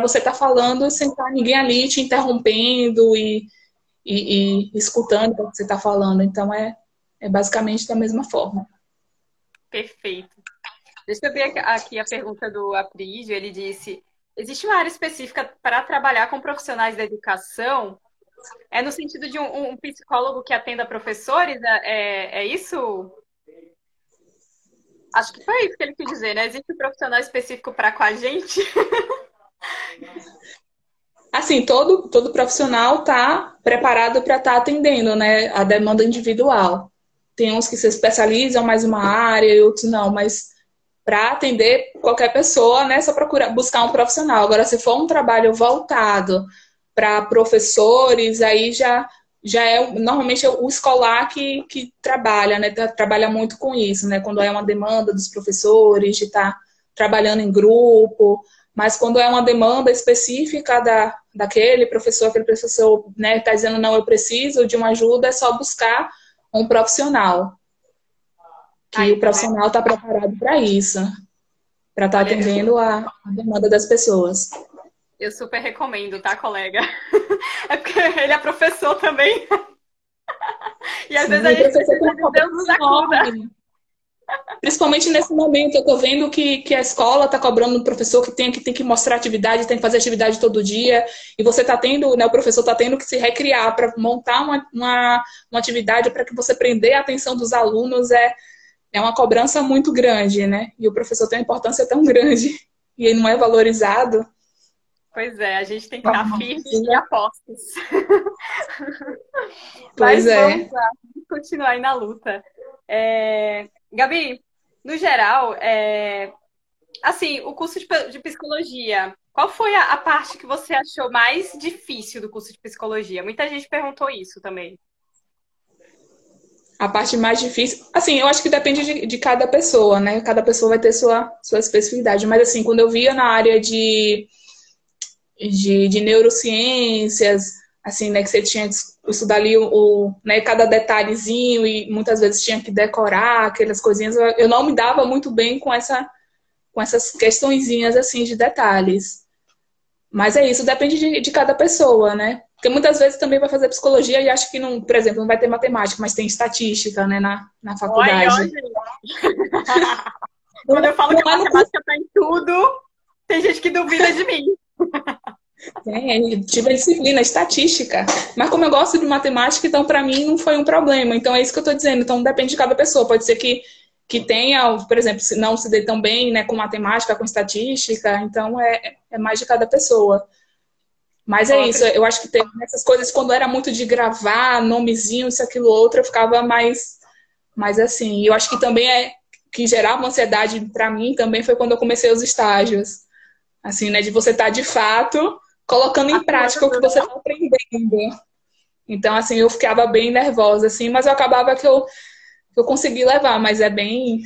você estar tá falando sem estar ninguém ali te interrompendo e e, e escutando o que você está falando. Então, é, é basicamente da mesma forma. Perfeito. Deixa eu ver aqui a pergunta do Aprígio. Ele disse: existe uma área específica para trabalhar com profissionais da educação? É no sentido de um, um psicólogo que atenda professores? É, é, é isso? Acho que foi isso que ele quis dizer, né? Existe um profissional específico para com a gente? Assim, todo, todo profissional está preparado para estar tá atendendo né, a demanda individual. Tem uns que se especializam mais uma área e outros não, mas para atender qualquer pessoa, né, só procurar buscar um profissional. Agora, se for um trabalho voltado para professores, aí já já é normalmente é o escolar que, que trabalha, né? Trabalha muito com isso, né? Quando é uma demanda dos professores de estar tá trabalhando em grupo, mas quando é uma demanda específica da, daquele professor, aquele professor está né, tá dizendo não, eu preciso de uma ajuda, é só buscar um profissional. Que Ai, o profissional está preparado para isso, para estar tá atendendo a, a demanda das pessoas. Eu super recomendo, tá, colega? É porque ele é professor também. E às Sim, vezes a gente precisa de Deus nos acuda. Principalmente nesse momento, eu estou vendo que, que a escola está cobrando o professor que tem, que tem que mostrar atividade, tem que fazer atividade todo dia, e você está tendo, né, o professor está tendo que se recriar para montar uma, uma, uma atividade para que você prender a atenção dos alunos é, é uma cobrança muito grande, né? E o professor tem uma importância tão grande e ele não é valorizado. Pois é, a gente tem que estar firme e apostos. Pois Mas é. vamos lá, continuar aí na luta. É... Gabi, no geral, é... assim, o curso de psicologia, qual foi a, parte que você achou mais difícil do curso de psicologia? Muita gente perguntou isso também. A parte mais difícil, assim, eu acho que depende de, de, cada pessoa, né? Cada pessoa vai ter sua, sua especificidade. Mas, assim, quando eu via na área de, de, de neurociências, assim, né, que você tinha que estudar ali o, o, né, cada detalhezinho e muitas vezes tinha que decorar aquelas coisinhas. Eu não me dava muito bem com essa com essas questõezinhas assim de detalhes. Mas é isso, depende de, de cada pessoa, né? Porque muitas vezes também vai fazer psicologia e acha que não, por exemplo, não vai ter matemática, mas tem estatística, né, na, na faculdade. Oi, Quando eu falo que matemática está em tudo, tem gente que duvida de mim. É, tive a disciplina estatística, mas como eu gosto de matemática, então para mim não foi um problema. Então é isso que eu estou dizendo. Então depende de cada pessoa. Pode ser que, que tenha, por exemplo, se não se dê tão bem né, com matemática, com estatística. Então é, é mais de cada pessoa. Mas é isso. Eu acho que tem essas coisas quando era muito de gravar nomezinho, isso, aquilo, outro, eu ficava mais Mas assim, eu acho que também é que gerava ansiedade para mim também foi quando eu comecei os estágios. Assim, né, de você estar tá, de fato colocando em prática o que você está aprendendo. Então, assim, eu ficava bem nervosa, assim, mas eu acabava que eu, eu consegui levar, mas é bem.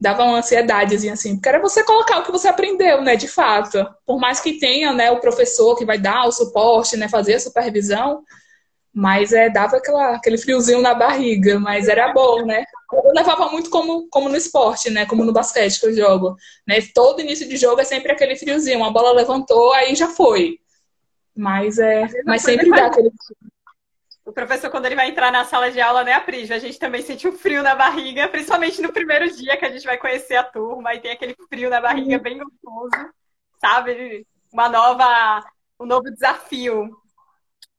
dava uma ansiedade, assim, porque era você colocar o que você aprendeu, né, de fato. Por mais que tenha, né, o professor que vai dar o suporte, né, fazer a supervisão, mas é, dava aquela, aquele friozinho na barriga, mas era bom, né? Eu levava muito como, como no esporte, né? Como no basquete que eu jogo. Né? Todo início de jogo é sempre aquele friozinho. Uma bola levantou, aí já foi. Mas é. Mas sempre dá aquele. O professor, quando ele vai entrar na sala de aula, né, Pris, a gente também sente um frio na barriga, principalmente no primeiro dia que a gente vai conhecer a turma e tem aquele frio na barriga bem gostoso, sabe? Uma nova, um novo desafio.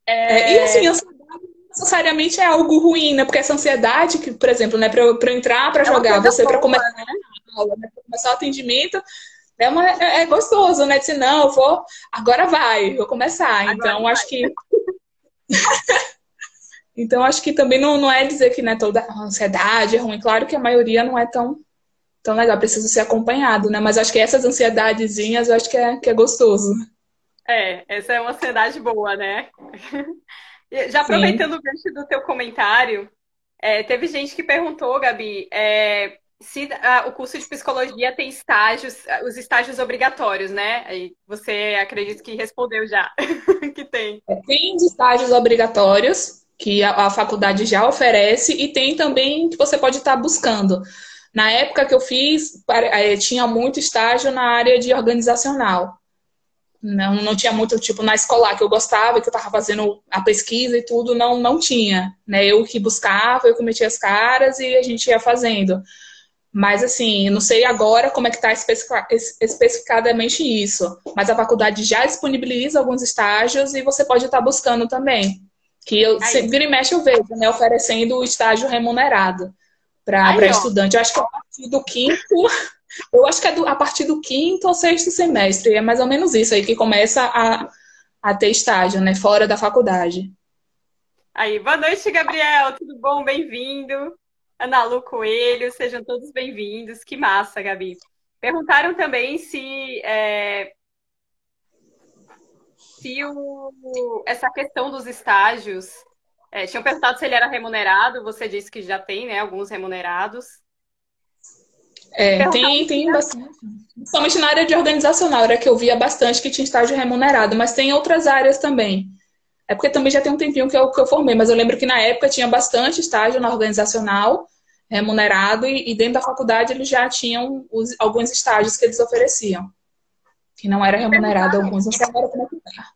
É... É, e assim, ansiedade necessariamente é algo ruim, né? Porque essa ansiedade, que, por exemplo, né, para eu, pra eu entrar para é jogar, você para começar né? a aula, né, começar o atendimento, é, uma, é, é gostoso, né? Dizer, não, eu vou, agora vai, vou começar. Agora então, vai. acho que. então, acho que também não, não é dizer que né, toda ansiedade é ruim. Claro que a maioria não é tão, tão legal, precisa ser acompanhado, né? Mas acho que essas ansiedadezinhas, eu acho que é, que é gostoso. É, essa é uma ansiedade boa, né? Já aproveitando Sim. o gancho do teu comentário, é, teve gente que perguntou, Gabi, é, se o curso de psicologia tem estágios, os estágios obrigatórios, né? Aí você acredita que respondeu já que tem. É, tem os estágios obrigatórios que a, a, faculdade já oferece e tem também que você pode estar buscando. Na época que eu fiz, é, tinha muito estágio na área de organizacional. Não, não tinha muito, tipo, na escolar que eu gostava, que eu estava fazendo a pesquisa e tudo, não, não tinha. Né? Eu que buscava, eu que metia as caras e a gente ia fazendo. Mas, assim, não sei agora como é que está especificadamente isso. Mas a faculdade já disponibiliza alguns estágios e você pode estar tá buscando também. Que eu, se, vira e mexe eu vejo, né? Oferecendo o estágio remunerado para estudante. Eu acho que a partir do quinto, eu acho que é do, a partir do quinto ou sexto semestre. É mais ou menos isso aí que começa a, a ter estágio, né? Fora da faculdade. Aí, boa noite, Gabriel. Tudo bom? Bem-vindo. Ana Lu Coelho, sejam todos bem-vindos. Que massa, Gabi. Perguntaram também se, é, se o, essa questão dos estágios. É, tinham perguntado se ele era remunerado, você disse que já tem, né? Alguns remunerados. É, tem, tem bastante. Principalmente na área de organizacional, era que eu via bastante que tinha estágio remunerado, mas tem outras áreas também. É porque também já tem um tempinho que eu, que eu formei, mas eu lembro que na época tinha bastante estágio na organizacional remunerado e, e dentro da faculdade eles já tinham os, alguns estágios que eles ofereciam. Que não era remunerado, alguns não sabiam como é.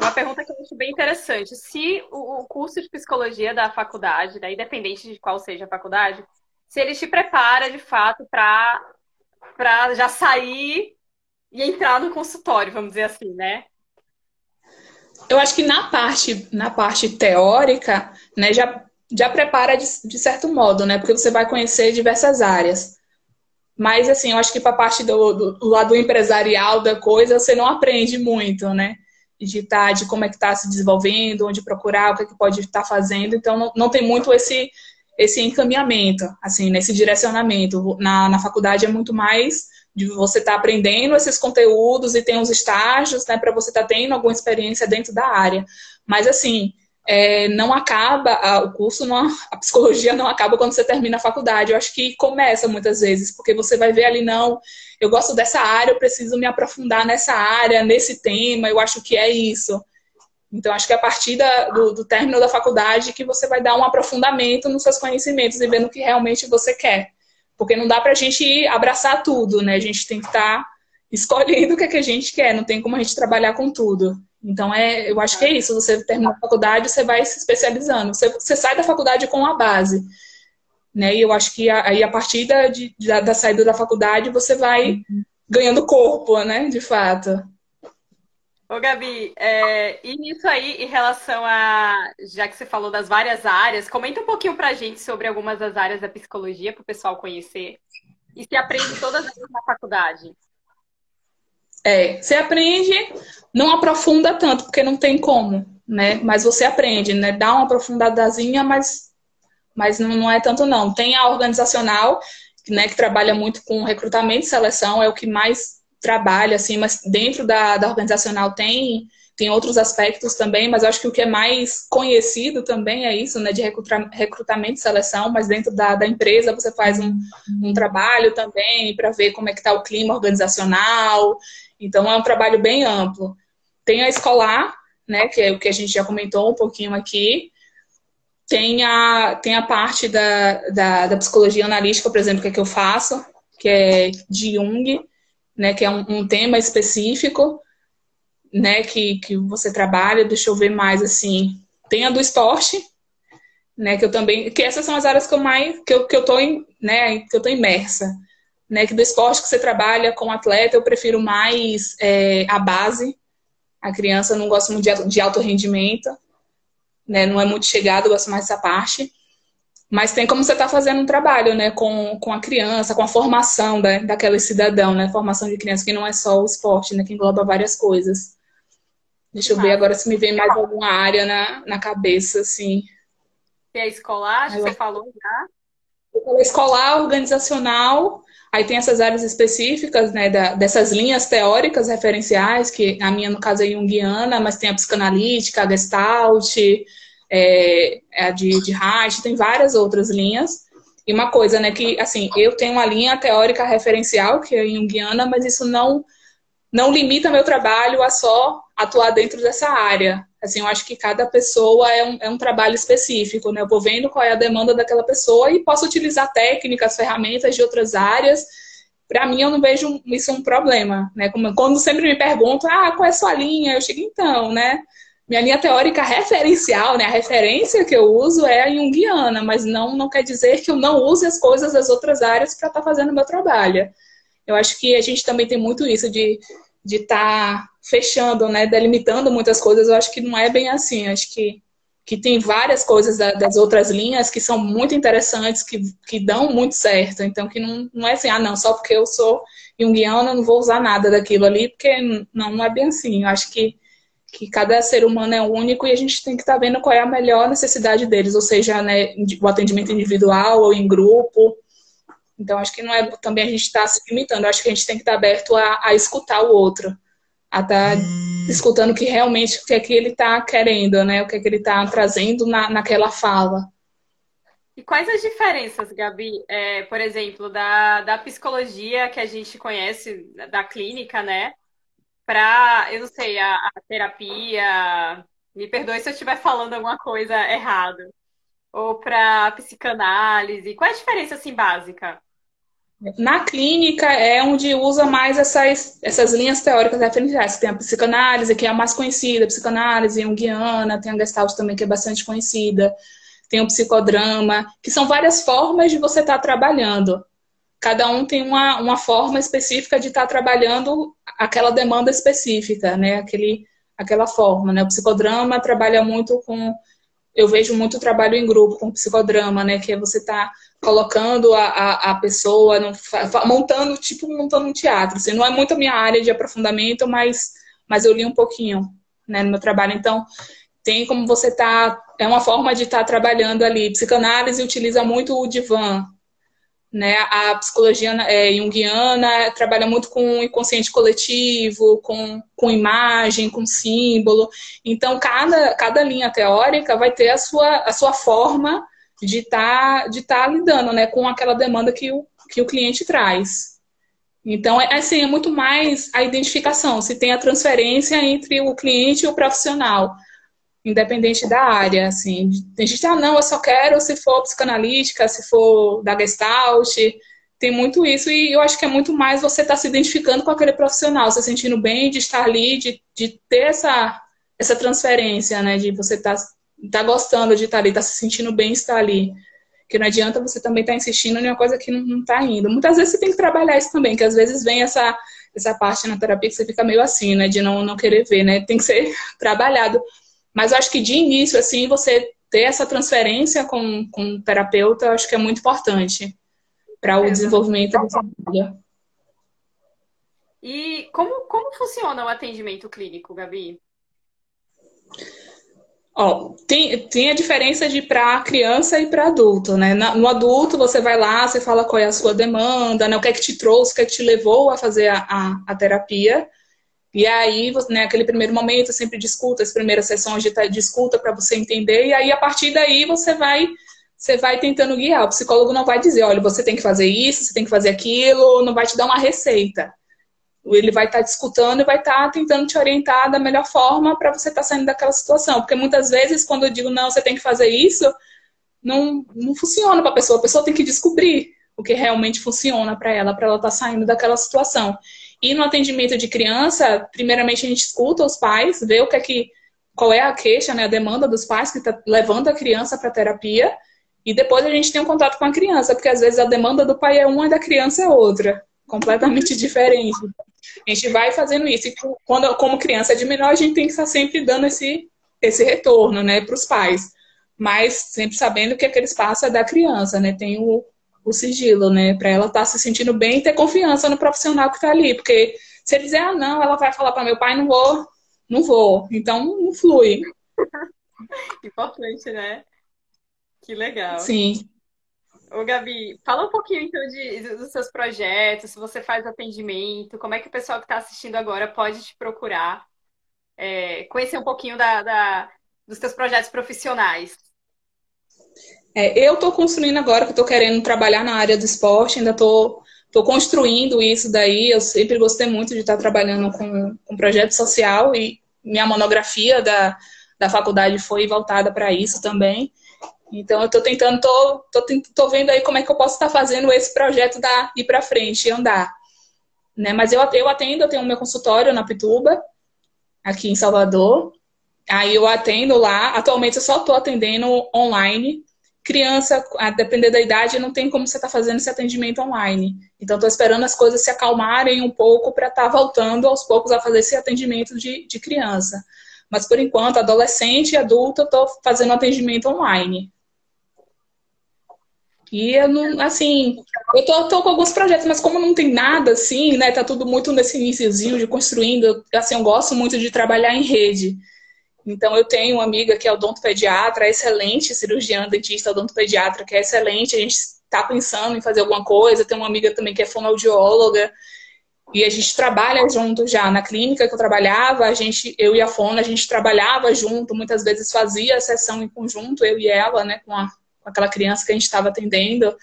Uma pergunta que eu acho bem interessante. Se o, o curso de psicologia da faculdade, né, independente de qual seja a faculdade, se ele te prepara de fato para já sair e entrar no consultório, vamos dizer assim, né? eu acho que na parte, na parte teórica, né, já, já prepara de, de certo modo, né? Porque você vai conhecer diversas áreas. Mas, assim, eu acho que para a parte do, do, do, lado empresarial da coisa, você não aprende muito, né? De, tá, de como é que está se desenvolvendo, onde procurar, o que, é que pode estar tá fazendo. Então, não, não tem muito esse, esse encaminhamento, assim, nesse direcionamento. Na, na faculdade é muito mais de você estar tá aprendendo esses conteúdos e tem uns estágios, né, para você estar tá tendo alguma experiência dentro da área. Mas assim, é, não acaba, a, o curso, não, a psicologia não acaba quando você termina a faculdade. Eu acho que começa muitas vezes, porque você vai ver ali, não, eu gosto dessa área, eu preciso me aprofundar nessa área, nesse tema, eu acho que é isso. Então, acho que é a partir da, do, do término da faculdade que você vai dar um aprofundamento nos seus conhecimentos e ver no que realmente você quer. Porque não dá para a gente abraçar tudo, né? A gente tem que estar tá escolhendo o que, é que a gente quer, não tem como a gente trabalhar com tudo. Então, é, eu acho que é isso. Você termina a faculdade, você vai se especializando. Você, você sai da faculdade com a base. Né? E eu acho que aí, a partir da, de, da, da saída da faculdade, você vai uhum. ganhando corpo, né? De fato. Ô, Gabi, é, e nisso aí, em relação a. Já que você falou das várias áreas, comenta um pouquinho pra gente sobre algumas das áreas da psicologia para o pessoal conhecer. E se aprende todas elas na faculdade. É, você aprende, não aprofunda tanto, porque não tem como, né? Mas você aprende, né? Dá uma aprofundadazinha, mas mas não, não é tanto não. Tem a organizacional, né, que trabalha muito com recrutamento e seleção, é o que mais trabalha, assim, mas dentro da, da organizacional tem tem outros aspectos também, mas acho que o que é mais conhecido também é isso, né, de recrutamento e seleção, mas dentro da, da empresa você faz um, um trabalho também para ver como é que está o clima organizacional, então é um trabalho bem amplo. Tem a escolar, né, que é o que a gente já comentou um pouquinho aqui, tem a, tem a parte da, da, da psicologia analítica, por exemplo, que é que eu faço, que é de Jung, né, que é um, um tema específico, né, que, que você trabalha, deixa eu ver mais assim. Tem a do esporte, né, que eu também, que essas são as áreas que eu mais que eu, que eu tô em, né, que eu tô imersa, né, que do esporte que você trabalha com atleta, eu prefiro mais é, a base. A criança não gosta muito de, de alto rendimento, né, não é muito chegado, eu gosto mais dessa parte. Mas tem como você estar tá fazendo um trabalho, né, com, com a criança, com a formação da, daquele cidadão, né, formação de criança, que não é só o esporte, né, que engloba várias coisas. Deixa eu ver agora se me vem mais alguma área na, na cabeça, assim. Tem a escolar, você falou já? Eu escolar, organizacional, aí tem essas áreas específicas, né, da, dessas linhas teóricas referenciais, que a minha, no caso, é junguiana, mas tem a psicanalítica, a gestalt, é, a de, de Reich, tem várias outras linhas. E uma coisa, né, que, assim, eu tenho uma linha teórica referencial, que é junguiana, mas isso não não limita meu trabalho a só atuar dentro dessa área. Assim, eu acho que cada pessoa é um, é um trabalho específico, né? Eu vou vendo qual é a demanda daquela pessoa e posso utilizar técnicas, ferramentas de outras áreas. Para mim, eu não vejo isso um problema, né? Como, quando sempre me perguntam, ah, qual é a sua linha? Eu chego, então, né? Minha linha teórica referencial, né? A referência que eu uso é a junguiana, mas não, não quer dizer que eu não use as coisas das outras áreas para estar tá fazendo o meu trabalho. Eu acho que a gente também tem muito isso de de estar tá fechando, né, delimitando muitas coisas. Eu acho que não é bem assim. Eu acho que que tem várias coisas da, das outras linhas que são muito interessantes, que, que dão muito certo. Então, que não, não é assim, ah, não, só porque eu sou junguiana, eu não vou usar nada daquilo ali, porque não, não é bem assim. Eu acho que, que cada ser humano é único e a gente tem que estar tá vendo qual é a melhor necessidade deles, ou seja, né, o atendimento individual ou em grupo, então, acho que não é também a gente estar tá se limitando, acho que a gente tem que estar tá aberto a, a escutar o outro, a estar tá hum. escutando que realmente o que é que ele está querendo, né? O que é que ele está trazendo na, naquela fala. E quais as diferenças, Gabi, é, por exemplo, da, da psicologia que a gente conhece, da clínica, né? Para, eu não sei, a, a terapia. Me perdoe se eu estiver falando alguma coisa errada ou para psicanálise? Qual é a diferença assim básica? Na clínica é onde usa mais essas, essas linhas teóricas referenciais. Tem a psicanálise, que é a mais conhecida, a psicanálise junguiana, tem a gestalt também, que é bastante conhecida, tem o psicodrama, que são várias formas de você estar tá trabalhando. Cada um tem uma, uma forma específica de estar tá trabalhando aquela demanda específica, né? Aquele, aquela forma, né? O psicodrama trabalha muito com eu vejo muito trabalho em grupo com psicodrama, né? Que é você tá colocando a, a, a pessoa, no, montando, tipo, montando um teatro. Assim, não é muito a minha área de aprofundamento, mas, mas eu li um pouquinho né, no meu trabalho. Então, tem como você tá. É uma forma de estar tá trabalhando ali. Psicanálise utiliza muito o divã, né? A psicologia é, junguiana trabalha muito com o inconsciente coletivo, com, com imagem, com símbolo. Então, cada, cada linha teórica vai ter a sua, a sua forma de estar tá, de tá lidando né, com aquela demanda que o, que o cliente traz. Então, é, assim, é muito mais a identificação, se tem a transferência entre o cliente e o profissional independente da área, assim. Tem gente ah, não, eu só quero se for psicanalítica, se for da Gestalt, tem muito isso, e eu acho que é muito mais você estar tá se identificando com aquele profissional, se sentindo bem de estar ali, de, de ter essa, essa transferência, né, de você estar tá, tá gostando de estar ali, estar tá se sentindo bem estar ali. Que não adianta você também estar tá insistindo em uma coisa que não está indo. Muitas vezes você tem que trabalhar isso também, que às vezes vem essa, essa parte na terapia que você fica meio assim, né, de não, não querer ver, né, tem que ser trabalhado mas acho que de início, assim, você ter essa transferência com, com o terapeuta, acho que é muito importante para o é, desenvolvimento da família. E como, como funciona o atendimento clínico, Gabi? Ó, tem, tem a diferença de para criança e para adulto, né? No adulto, você vai lá, você fala qual é a sua demanda, né? o que é que te trouxe, o que é que te levou a fazer a, a, a terapia. E aí, né, aquele primeiro momento, sempre discuta, as primeiras sessões de, escuta para você entender, e aí a partir daí você vai você vai tentando guiar. O psicólogo não vai dizer, olha, você tem que fazer isso, você tem que fazer aquilo, não vai te dar uma receita. Ele vai estar tá discutindo e vai estar tá tentando te orientar da melhor forma para você estar tá saindo daquela situação. Porque muitas vezes, quando eu digo, não, você tem que fazer isso, não, não funciona para a pessoa. A pessoa tem que descobrir o que realmente funciona para ela, para ela estar tá saindo daquela situação. E no atendimento de criança, primeiramente a gente escuta os pais, vê o que é que, qual é a queixa, né, a demanda dos pais que está levando a criança para terapia. E depois a gente tem um contato com a criança, porque às vezes a demanda do pai é uma e da criança é outra, completamente diferente. A gente vai fazendo isso. E quando, como criança de menor, a gente tem que estar sempre dando esse, esse retorno, né, para os pais. Mas sempre sabendo que aquele espaço é da criança, né? Tem o, o sigilo, né? Para ela estar tá se sentindo bem e ter confiança no profissional que está ali. Porque se ele dizer, ah, não, ela vai falar para meu pai, não vou, não vou. Então, não flui. Importante, né? Que legal. Sim. Ô, Gabi, fala um pouquinho então de, dos seus projetos, se você faz atendimento, como é que o pessoal que está assistindo agora pode te procurar, é, conhecer um pouquinho da, da, dos seus projetos profissionais. É, eu estou construindo agora, que estou querendo trabalhar na área do esporte, ainda estou tô, tô construindo isso daí. Eu sempre gostei muito de estar trabalhando com, com projeto social e minha monografia da, da faculdade foi voltada para isso também. Então, eu estou tentando, tô, tô, tô, vendo aí como é que eu posso estar fazendo esse projeto da, ir para frente e andar. Né? Mas eu, eu atendo, eu tenho meu consultório na Pituba, aqui em Salvador. Aí eu atendo lá. Atualmente eu só estou atendendo online. Criança, a depender da idade, não tem como você estar tá fazendo esse atendimento online. Então, estou esperando as coisas se acalmarem um pouco para estar tá voltando aos poucos a fazer esse atendimento de, de criança. Mas, por enquanto, adolescente e adulto, estou fazendo atendimento online. E eu não, assim, eu tô, tô, com alguns projetos, mas como não tem nada assim, né? Tá tudo muito nesse iníciozinho de construindo. Assim, eu gosto muito de trabalhar em rede. Então, eu tenho uma amiga que é odontopediatra, excelente cirurgiã, dentista, odontopediatra, que é excelente. A gente está pensando em fazer alguma coisa. Tem uma amiga também que é fonoaudióloga. E a gente trabalha junto já. Na clínica que eu trabalhava, a gente, eu e a Fono, a gente trabalhava junto. Muitas vezes fazia a sessão em conjunto, eu e ela, né? Com a com aquela criança que a gente estava atendendo.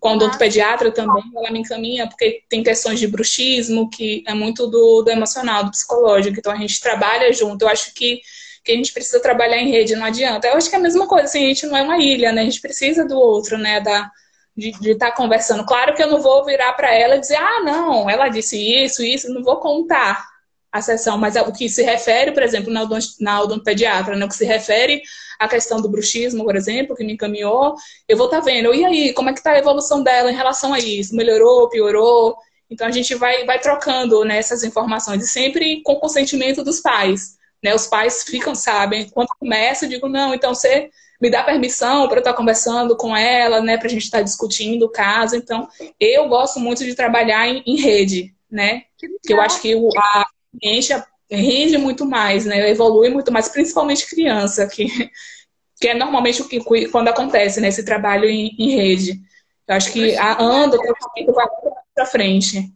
Com o odontopediatra também, ela me encaminha, porque tem questões de bruxismo, que é muito do, do emocional, do psicológico. Então a gente trabalha junto. Eu acho que, que a gente precisa trabalhar em rede, não adianta. Eu acho que é a mesma coisa, assim, a gente não é uma ilha, né? A gente precisa do outro, né? Da, de estar tá conversando. Claro que eu não vou virar para ela e dizer, ah, não, ela disse isso, isso, não vou contar a sessão, mas é o que se refere, por exemplo, na, odont na odontopediatra, né, o que se refere à questão do bruxismo, por exemplo, que me encaminhou, eu vou estar tá vendo, e aí, como é que está a evolução dela em relação a isso? Melhorou, piorou? Então a gente vai, vai trocando né, essas informações, e sempre com consentimento dos pais. Né? Os pais ficam, sabem, quando começa, eu digo, não, então você me dá permissão para eu estar conversando com ela, né, para a gente estar discutindo o caso. Então, eu gosto muito de trabalhar em, em rede, né? Que eu acho que o, a, enche, rende muito mais, né? Evolui muito mais, principalmente criança, que, que é normalmente o que quando acontece, né? Esse trabalho em, em rede. Eu acho que a anda, o vai para frente.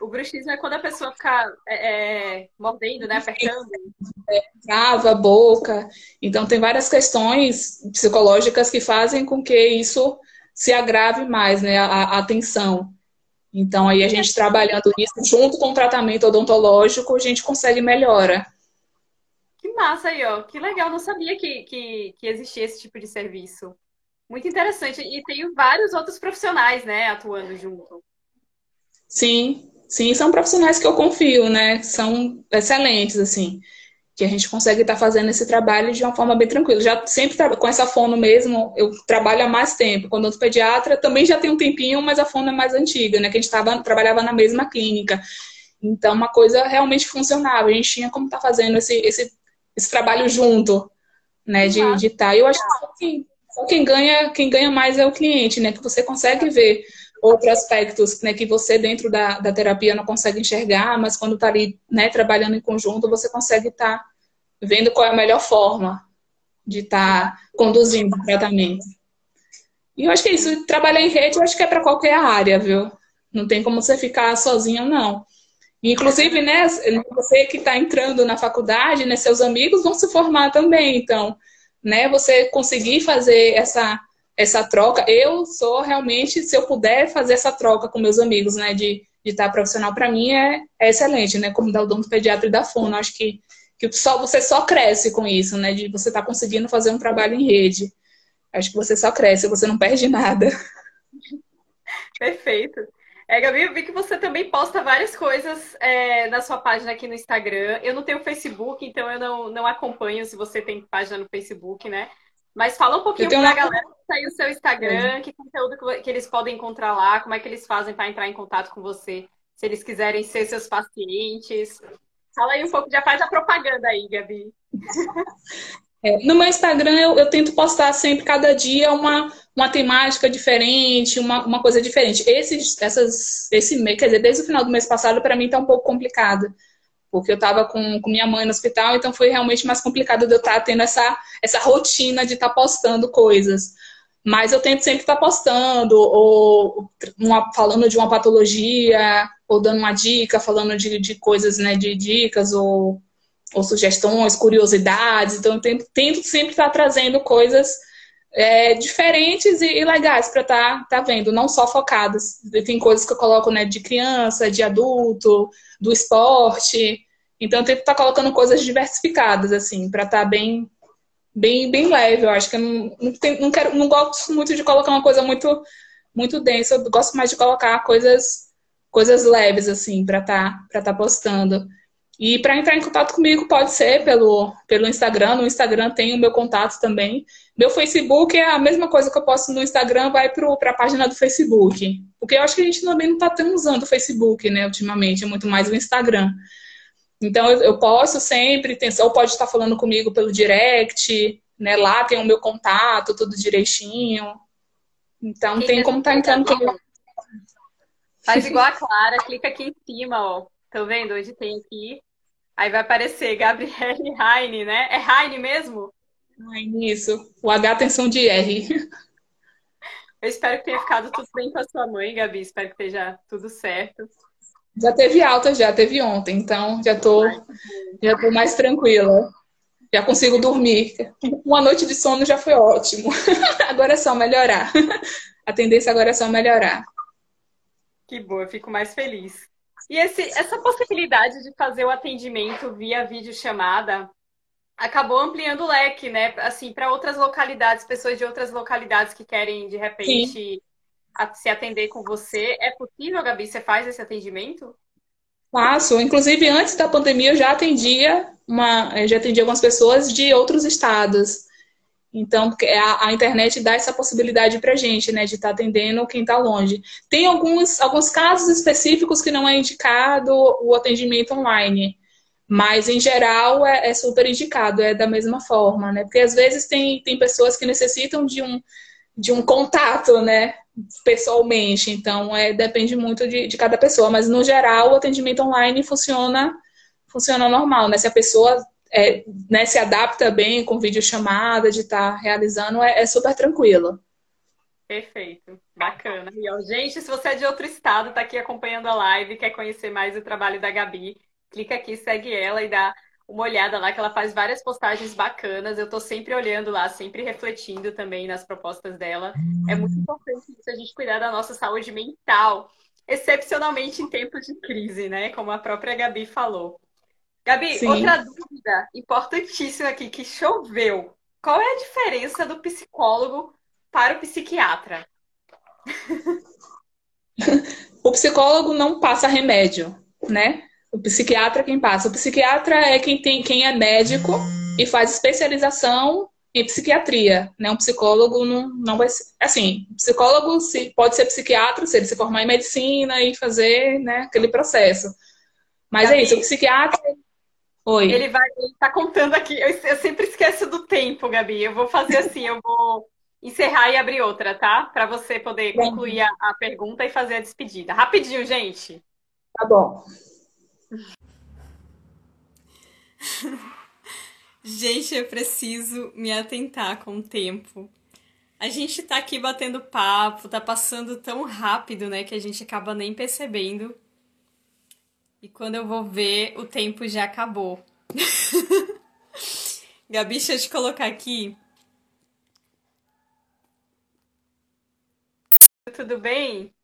O bruxismo é quando a pessoa fica é, é, mordendo, né? Apertando. É, trava a boca. Então, tem várias questões psicológicas que fazem com que isso se agrave mais, né? A, a tensão. Então, aí a gente trabalhando isso junto com o tratamento odontológico, a gente consegue melhora. Que massa aí, ó. Que legal. Não sabia que, que, que existia esse tipo de serviço. Muito interessante. E tem vários outros profissionais, né, atuando junto. Sim, sim, são profissionais que eu confio, né? São excelentes, assim que a gente consegue estar tá fazendo esse trabalho de uma forma bem tranquila. Já sempre com essa fono mesmo, eu trabalho há mais tempo. Quando eu sou pediatra, também já tem um tempinho, mas a fono é mais antiga, né? Que a gente tava, trabalhava na mesma clínica. Então, uma coisa realmente funcionava. A gente tinha como estar tá fazendo esse, esse, esse trabalho junto, né? De estar. Tá. Eu acho que só quem ganha, quem ganha mais é o cliente, né? Que você consegue ver outros aspectos né, que você dentro da, da terapia não consegue enxergar, mas quando está ali né, trabalhando em conjunto, você consegue estar tá vendo qual é a melhor forma de estar tá conduzindo o tratamento. E eu acho que é isso. Trabalhar em rede, eu acho que é para qualquer área, viu? Não tem como você ficar sozinho, não. Inclusive, né, você que está entrando na faculdade, né, seus amigos vão se formar também. Então, né, você conseguir fazer essa, essa troca. Eu sou realmente, se eu puder fazer essa troca com meus amigos, né, de de estar profissional, para mim é, é, excelente, né? Como da odonto pediatra e da fono. Acho que, que só, você só cresce com isso, né? De você estar tá conseguindo fazer um trabalho em rede. Acho que você só cresce, você não perde nada. Perfeito. É, Gabi, eu vi que você também posta várias coisas é, na sua página aqui no Instagram. Eu não tenho Facebook, então eu não, não acompanho se você tem página no Facebook, né? Mas fala um pouquinho para a uma... galera que tá aí o seu Instagram, que conteúdo que eles podem encontrar lá, como é que eles fazem para entrar em contato com você, se eles quiserem ser seus pacientes. Fala aí um pouco, já faz a propaganda aí, Gabi. É, no meu Instagram eu, eu, tento postar sempre, cada dia, uma, uma temática diferente, uma, uma coisa diferente. Esse, essas, esse mês, quer dizer, desde o final do mês passado, para mim tá um pouco complicado. Porque eu estava com, com minha mãe no hospital, então foi realmente mais complicado de eu estar tá tendo essa, essa rotina de estar tá postando coisas. Mas eu tento sempre estar tá postando, ou uma, falando de uma patologia, ou dando uma dica, falando de, de coisas, né, de dicas, ou ou sugestões, curiosidades. Então, eu tento, tento sempre estar trazendo coisas é, diferentes e, e legais para estar tá, tá vendo, não só focadas. Tem coisas que eu coloco né, de criança, de adulto, do esporte. Então, eu tento estar tá colocando coisas diversificadas, assim, para estar tá bem, bem, bem leve. Eu acho que eu não, não, tem, não, quero, não gosto muito de colocar uma coisa muito, muito densa. Eu gosto mais de colocar coisas, coisas leves, assim, para estar tá, tá postando. E para entrar em contato comigo pode ser pelo, pelo Instagram. No Instagram tem o meu contato também. Meu Facebook é a mesma coisa que eu posto no Instagram, vai para a página do Facebook. Porque eu acho que a gente também não está tão usando o Facebook, né, ultimamente, é muito mais o Instagram. Então eu, eu posto sempre, tem, ou pode estar falando comigo pelo direct, né? Lá tem o meu contato, tudo direitinho. Então tem como estar tá entrando. Faz igual a Clara, clica aqui em cima, ó Tô vendo? Hoje tem aqui. Aí vai aparecer Gabriele Heine, né? É Heine mesmo? Heine, isso. O H tem som de R. Eu espero que tenha ficado tudo bem com a sua mãe, Gabi. Espero que esteja tudo certo. Já teve alta, já teve ontem, então já tô, já tô mais tranquila. Já consigo dormir. Uma noite de sono já foi ótimo. Agora é só melhorar. A tendência agora é só melhorar. Que boa, eu fico mais feliz. E esse, essa possibilidade de fazer o atendimento via videochamada acabou ampliando o leque, né? Assim, para outras localidades, pessoas de outras localidades que querem, de repente, se atender com você. É possível, Gabi? Você faz esse atendimento? Faço. Inclusive, antes da pandemia, eu já atendia uma, já atendia algumas pessoas de outros estados. Então, a, a internet dá essa possibilidade para gente, né, de estar tá atendendo quem está longe. Tem alguns, alguns casos específicos que não é indicado o atendimento online, mas em geral é, é, super indicado, é da mesma forma, né? Porque às vezes tem, tem pessoas que necessitam de um, de um contato, né, pessoalmente. Então, é, depende muito de, de cada pessoa, mas no geral o atendimento online funciona funciona normal, né? Se a pessoa é, né, se adapta bem com videochamada, de estar tá realizando, é, é, super tranquilo. Perfeito, bacana. E, ó, gente, se você é de outro estado, está aqui acompanhando a live, quer conhecer mais o trabalho da Gabi, clica aqui, segue ela e dá uma olhada lá, que ela faz várias postagens bacanas. Eu estou sempre olhando lá, sempre refletindo também nas propostas dela. É muito importante isso, a gente cuidar da nossa saúde mental, excepcionalmente em tempos de crise, né? Como a própria Gabi falou. Gabi, Sim. outra dúvida importantíssima aqui, que choveu. Qual é a diferença do psicólogo para o psiquiatra? o psicólogo não passa remédio, né? O psiquiatra é quem passa. O psiquiatra é quem tem, quem é médico e faz especialização em psiquiatria, né? Um psicólogo não, não vai ser... Assim, psicólogo se, pode ser psiquiatra se ele se formar em medicina e fazer né, aquele processo. Mas é isso, o psiquiatra Oi. Ele vai, ele tá contando aqui. Eu, eu, sempre esqueço do tempo, Gabi. Eu vou fazer assim, eu vou encerrar e abrir outra, tá? Para você poder concluir a, a, pergunta e fazer a despedida. Rapidinho, gente. Tá bom. Gente, eu preciso me atentar com o tempo. A gente tá aqui batendo papo, tá passando tão rápido, né, que a gente acaba nem percebendo. E quando eu vou ver, o tempo já acabou. Gabi, deixa eu te colocar aqui. Tudo bem?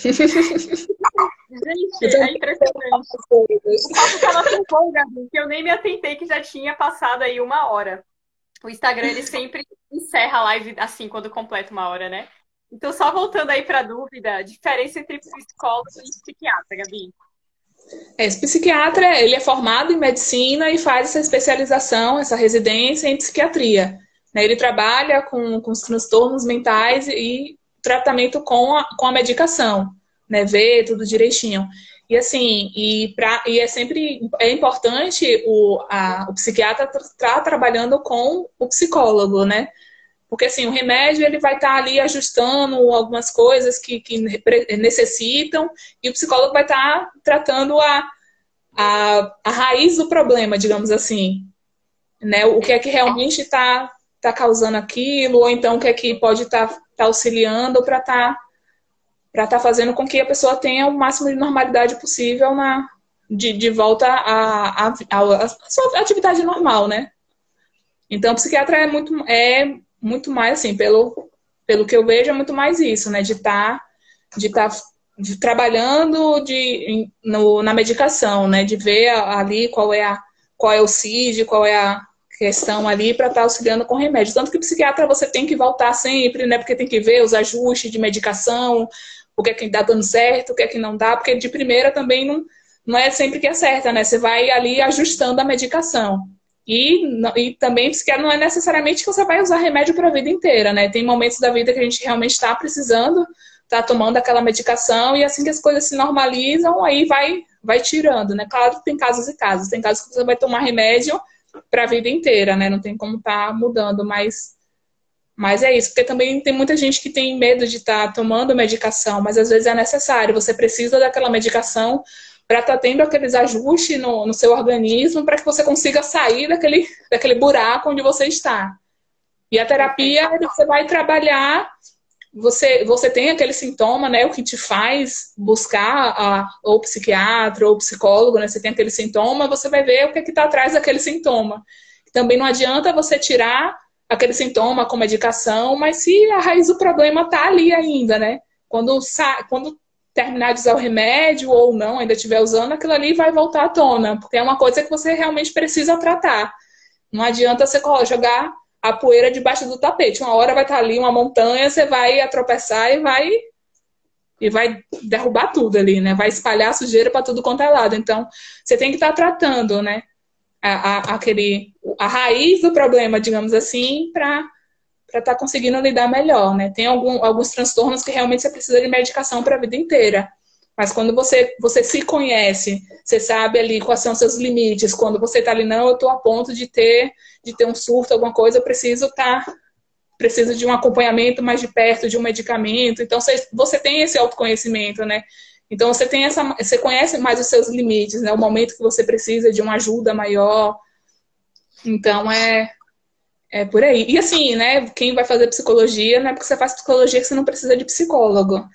Gente, é impressionante. Que eu nem me atentei que já tinha passado aí uma hora. O Instagram, ele sempre encerra a live assim, quando completa uma hora, né? Então, só voltando aí para a dúvida, diferença entre psicólogo e psiquiatra, Gabi. É, esse psiquiatra, ele é formado em medicina e faz essa especialização, essa residência em psiquiatria. Né? Ele trabalha com, com os transtornos mentais e tratamento com a, com a medicação né, ver tudo direitinho. E assim, e, pra, e é sempre é importante o, a, o psiquiatra estar tá trabalhando com o psicólogo, né? Porque assim, o remédio ele vai estar tá ali ajustando algumas coisas que, que necessitam, e o psicólogo vai estar tá tratando a, a, a raiz do problema, digamos assim. Né? O que é que realmente está tá causando aquilo, ou então o que é que pode estar tá, tá auxiliando para estar tá para estar tá fazendo com que a pessoa tenha o máximo de normalidade possível na, de, de volta à, à, à, sua atividade normal, né? Então, psiquiatra é muito, é muito mais, assim, pelo, pelo que eu vejo, é muito mais isso, né? De estar tá, de tá, trabalhando de, no, na medicação, né? De ver ali qual é, a, qual é o CID, qual é a questão ali para estar tá auxiliando com remédio. Tanto que o psiquiatra você tem que voltar sempre, né? Porque tem que ver os ajustes de medicação, o que é que dá dando certo, o que é que não dá, porque de primeira também não, não é sempre que acerta, né? Você vai ali ajustando a medicação. E, e também psiquiatra não é necessariamente que você vai usar remédio para a vida inteira, né? Tem momentos da vida que a gente realmente está precisando, está tomando aquela medicação, e assim que as coisas se normalizam, aí vai, vai tirando, né? Claro que tem casos e casos. Tem casos que você vai tomar remédio para a vida inteira, né? Não tem como estar tá mudando, mas mas é isso, porque também tem muita gente que tem medo de estar tá tomando medicação, mas às vezes é necessário, você precisa daquela medicação para estar tá tendo aqueles ajustes no, no seu organismo para que você consiga sair daquele, daquele buraco onde você está. E a terapia, você vai trabalhar, você, você tem aquele sintoma, né? O que te faz buscar a, ou psiquiatra ou psicólogo, né? Você tem aquele sintoma, você vai ver o que é está atrás daquele sintoma. Também não adianta você tirar aquele sintoma com medicação, mas se a raiz do problema está ali ainda, né? Quando, quando terminar de usar o remédio ou não, ainda estiver usando, aquilo ali vai voltar à tona, porque é uma coisa que você realmente precisa tratar. Não adianta você jogar a poeira debaixo do tapete. Uma hora vai estar tá ali uma montanha, você vai tropeçar e vai e vai derrubar tudo ali, né? Vai espalhar sujeira para tudo quanto é lado. Então, você tem que estar tá tratando, né? a, a, aquele, a raiz do problema, digamos assim, para estar tá conseguindo lidar melhor, né? Tem algum, alguns transtornos que realmente você precisa de medicação para a vida inteira. Mas quando você, você se conhece, você sabe ali quais são os seus limites, quando você está ali, não, eu estou a ponto de ter, de ter um surto, alguma coisa, eu preciso estar. Tá, preciso de um acompanhamento mais de perto, de um medicamento. Então, você, você tem esse autoconhecimento, né? Então você tem essa, você conhece mais os seus limites, né? O momento que você precisa de uma ajuda maior. Então é é por aí. E assim, né? Quem vai fazer psicologia não é porque você faz psicologia que você não precisa de psicólogo.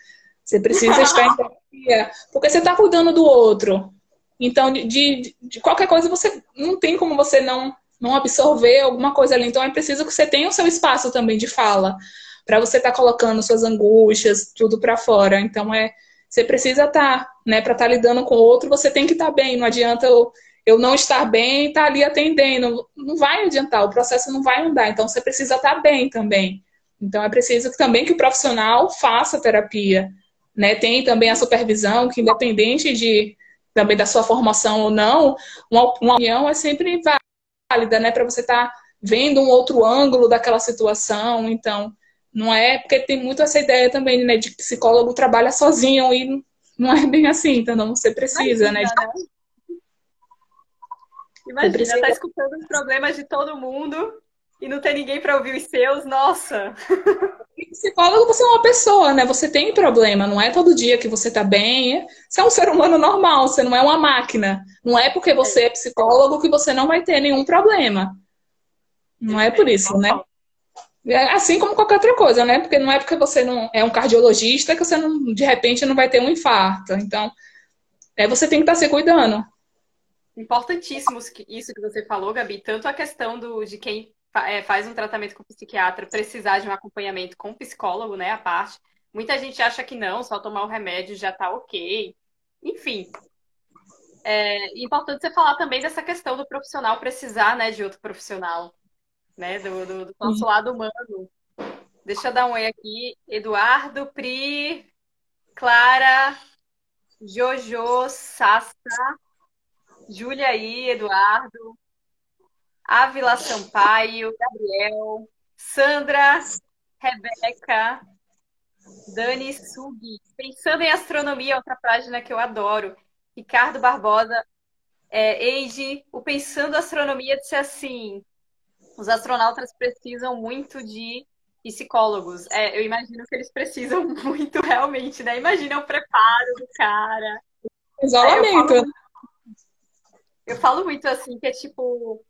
Você precisa estar em terapia, porque você está cuidando do outro. Então, de, de, de, qualquer coisa, você não tem como você não, não absorver alguma coisa ali. Então, é preciso que você tenha o seu espaço também de fala, para você estar tá colocando suas angústias, tudo para fora. Então, é, você precisa estar, tá, né? Para estar tá lidando com o outro, você tem que estar tá bem. Não adianta eu, eu não estar bem e estar ali atendendo. Não vai adiantar, o processo não vai andar. Então, você precisa estar bem também. Então, é preciso também que o profissional faça terapia. Né? Tem também a supervisão, que independente de também da sua formação ou não, uma, uma opinião é sempre válida, né? Para você estar vendo um outro ângulo daquela situação. Então, não é porque tem muito essa ideia também, né, de que psicólogo trabalha sozinho e não é bem assim, então não você precisa, né, Imagina, né? De... Imagina, precisa... tá escutando os problemas de todo mundo e não ter ninguém para ouvir os seus, nossa. psicólogo, você é uma pessoa, né? Você tem problema, não é todo dia que você tá bem. Você é um ser humano normal, você não é uma máquina. Não é porque você é psicólogo que você não vai ter nenhum problema. Não é por isso, né? É assim como qualquer outra coisa, né? Porque não é porque você não é um cardiologista que você não, de repente não vai ter um infarto. Então, é, você tem que estar tá se cuidando. Importantíssimo isso que você falou, Gabi. Tanto a questão do, de quem é, faz um tratamento com psiquiatra precisar de um acompanhamento com psicólogo, né? A parte. Muita gente acha que não, só tomar o remédio já tá ok. Enfim. É importante você falar também dessa questão do profissional precisar, né, de outro profissional, né, do, do, do nosso lado humano. Deixa eu dar um oi aqui. Eduardo, Pri, Clara, Jojo, Sassa, Júlia aí, Eduardo, Ávila Sampaio, Gabriel, Sandra, Rebeca, Dani Sugi. Pensando em astronomia, outra página que eu adoro. Ricardo Barbosa, é, Eide, o Pensando Astronomia disse assim: os astronautas precisam muito de psicólogos. É, eu imagino que eles precisam muito realmente, né? Imagina o preparo do cara. Isolamento. É, eu, falo, eu falo muito assim, que é tipo,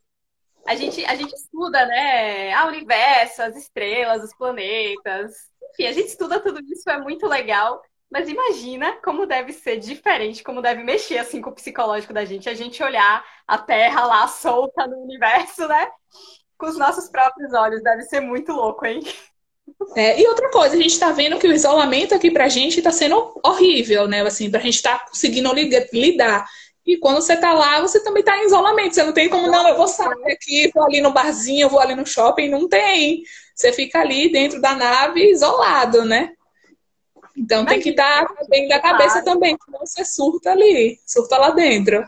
a gente, a gente estuda, né, a universo, as estrelas, os planetas. Enfim, a gente estuda tudo isso, é muito legal. Mas imagina como deve ser diferente, como deve mexer assim com o psicológico da gente, a gente olhar a Terra lá solta no universo, né? Com os nossos próprios olhos, deve ser muito louco, hein? É, e outra coisa, a gente está vendo que o isolamento aqui pra gente está sendo horrível, né? Assim, pra gente estar tá conseguindo lidar. E quando você tá lá, você também tá em isolamento. Você não tem como, não, eu vou sair aqui, vou ali no barzinho, vou ali no shopping. Não tem. Você fica ali dentro da nave isolado, né? Então Imagina, tem que estar bem da cabeça também, senão você surta ali, surta lá dentro.